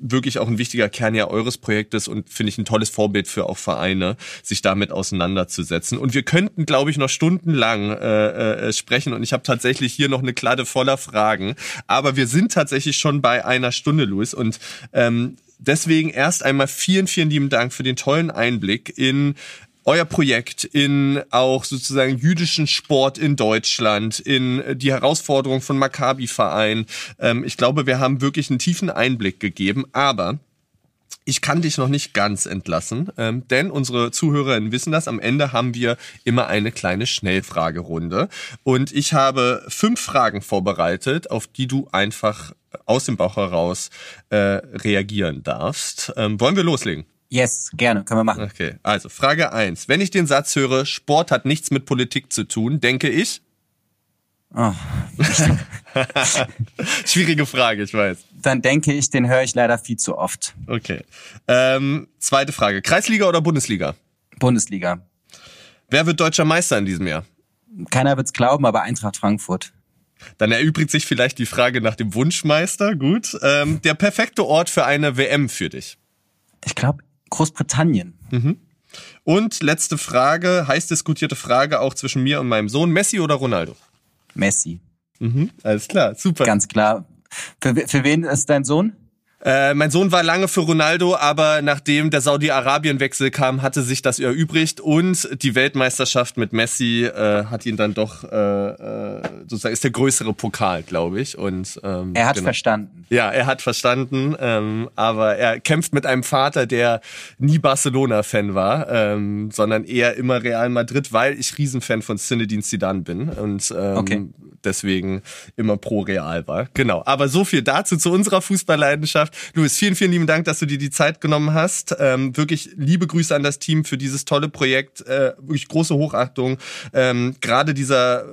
wirklich auch ein wichtiger Kern ja eures Projektes und finde ich ein tolles Vorbild für auch Vereine, sich damit auseinanderzusetzen. Und wir könnten, glaube ich, noch stundenlang äh, äh, sprechen und ich habe tatsächlich hier noch eine Kladde voller Fragen, aber wir sind tatsächlich schon bei einer Stunde, Luis, und ähm, deswegen erst einmal vielen, vielen lieben Dank für den tollen Einblick in euer Projekt in auch sozusagen jüdischen Sport in Deutschland, in die Herausforderung von Maccabi-Verein. Ähm, ich glaube, wir haben wirklich einen tiefen Einblick gegeben, aber ich kann dich noch nicht ganz entlassen, ähm, denn unsere Zuhörerinnen wissen das. Am Ende haben wir immer eine kleine Schnellfragerunde. Und ich habe fünf Fragen vorbereitet, auf die du einfach aus dem Bauch heraus äh, reagieren darfst. Ähm, wollen wir loslegen? Yes, gerne, können wir machen. Okay, also Frage eins: Wenn ich den Satz höre, Sport hat nichts mit Politik zu tun, denke ich? Oh. Schwierige Frage, ich weiß. Dann denke ich, den höre ich leider viel zu oft. Okay. Ähm, zweite Frage: Kreisliga oder Bundesliga? Bundesliga. Wer wird deutscher Meister in diesem Jahr? Keiner wird's glauben, aber Eintracht Frankfurt. Dann erübrigt sich vielleicht die Frage nach dem Wunschmeister. Gut. Ähm, der perfekte Ort für eine WM für dich? Ich glaube Großbritannien. Mhm. Und letzte Frage, heiß diskutierte Frage auch zwischen mir und meinem Sohn, Messi oder Ronaldo? Messi. Mhm, alles klar, super. Ganz klar. Für, für wen ist dein Sohn? Äh, mein Sohn war lange für Ronaldo, aber nachdem der Saudi-Arabien-Wechsel kam, hatte sich das erübrigt und die Weltmeisterschaft mit Messi äh, hat ihn dann doch äh, äh, sozusagen ist der größere Pokal, glaube ich. Und ähm, er hat genau. verstanden. Ja, er hat verstanden, ähm, aber er kämpft mit einem Vater, der nie Barcelona-Fan war, ähm, sondern eher immer Real Madrid, weil ich Riesenfan von Zinedine Zidane bin und ähm, okay. deswegen immer pro Real war. Genau. Aber so viel dazu zu unserer Fußballleidenschaft geschafft. Luis, vielen, vielen lieben Dank, dass du dir die Zeit genommen hast. Ähm, wirklich liebe Grüße an das Team für dieses tolle Projekt. Äh, wirklich große Hochachtung. Ähm, Gerade dieser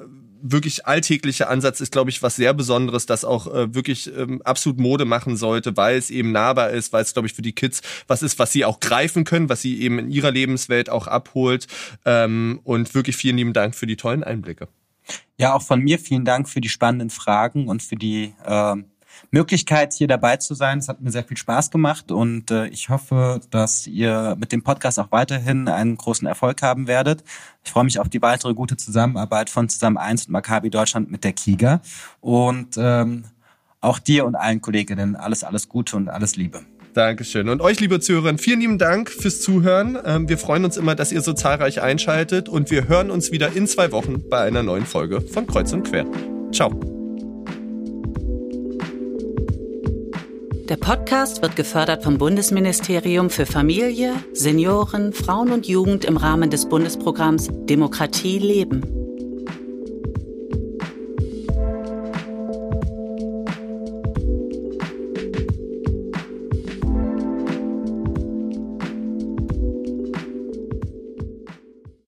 wirklich alltägliche Ansatz ist, glaube ich, was sehr Besonderes, das auch äh, wirklich ähm, absolut Mode machen sollte, weil es eben nahbar ist, weil es, glaube ich, für die Kids was ist, was sie auch greifen können, was sie eben in ihrer Lebenswelt auch abholt. Ähm, und wirklich vielen lieben Dank für die tollen Einblicke. Ja, auch von mir vielen Dank für die spannenden Fragen und für die äh, Möglichkeit, hier dabei zu sein. Es hat mir sehr viel Spaß gemacht und äh, ich hoffe, dass ihr mit dem Podcast auch weiterhin einen großen Erfolg haben werdet. Ich freue mich auf die weitere gute Zusammenarbeit von Zusammen 1 und Maccabi Deutschland mit der Kiga und ähm, auch dir und allen Kolleginnen alles, alles Gute und alles Liebe. Dankeschön. Und euch, liebe Zuhörer, vielen lieben Dank fürs Zuhören. Ähm, wir freuen uns immer, dass ihr so zahlreich einschaltet und wir hören uns wieder in zwei Wochen bei einer neuen Folge von Kreuz und Quer. Ciao. Der Podcast wird gefördert vom Bundesministerium für Familie, Senioren, Frauen und Jugend im Rahmen des Bundesprogramms Demokratie leben.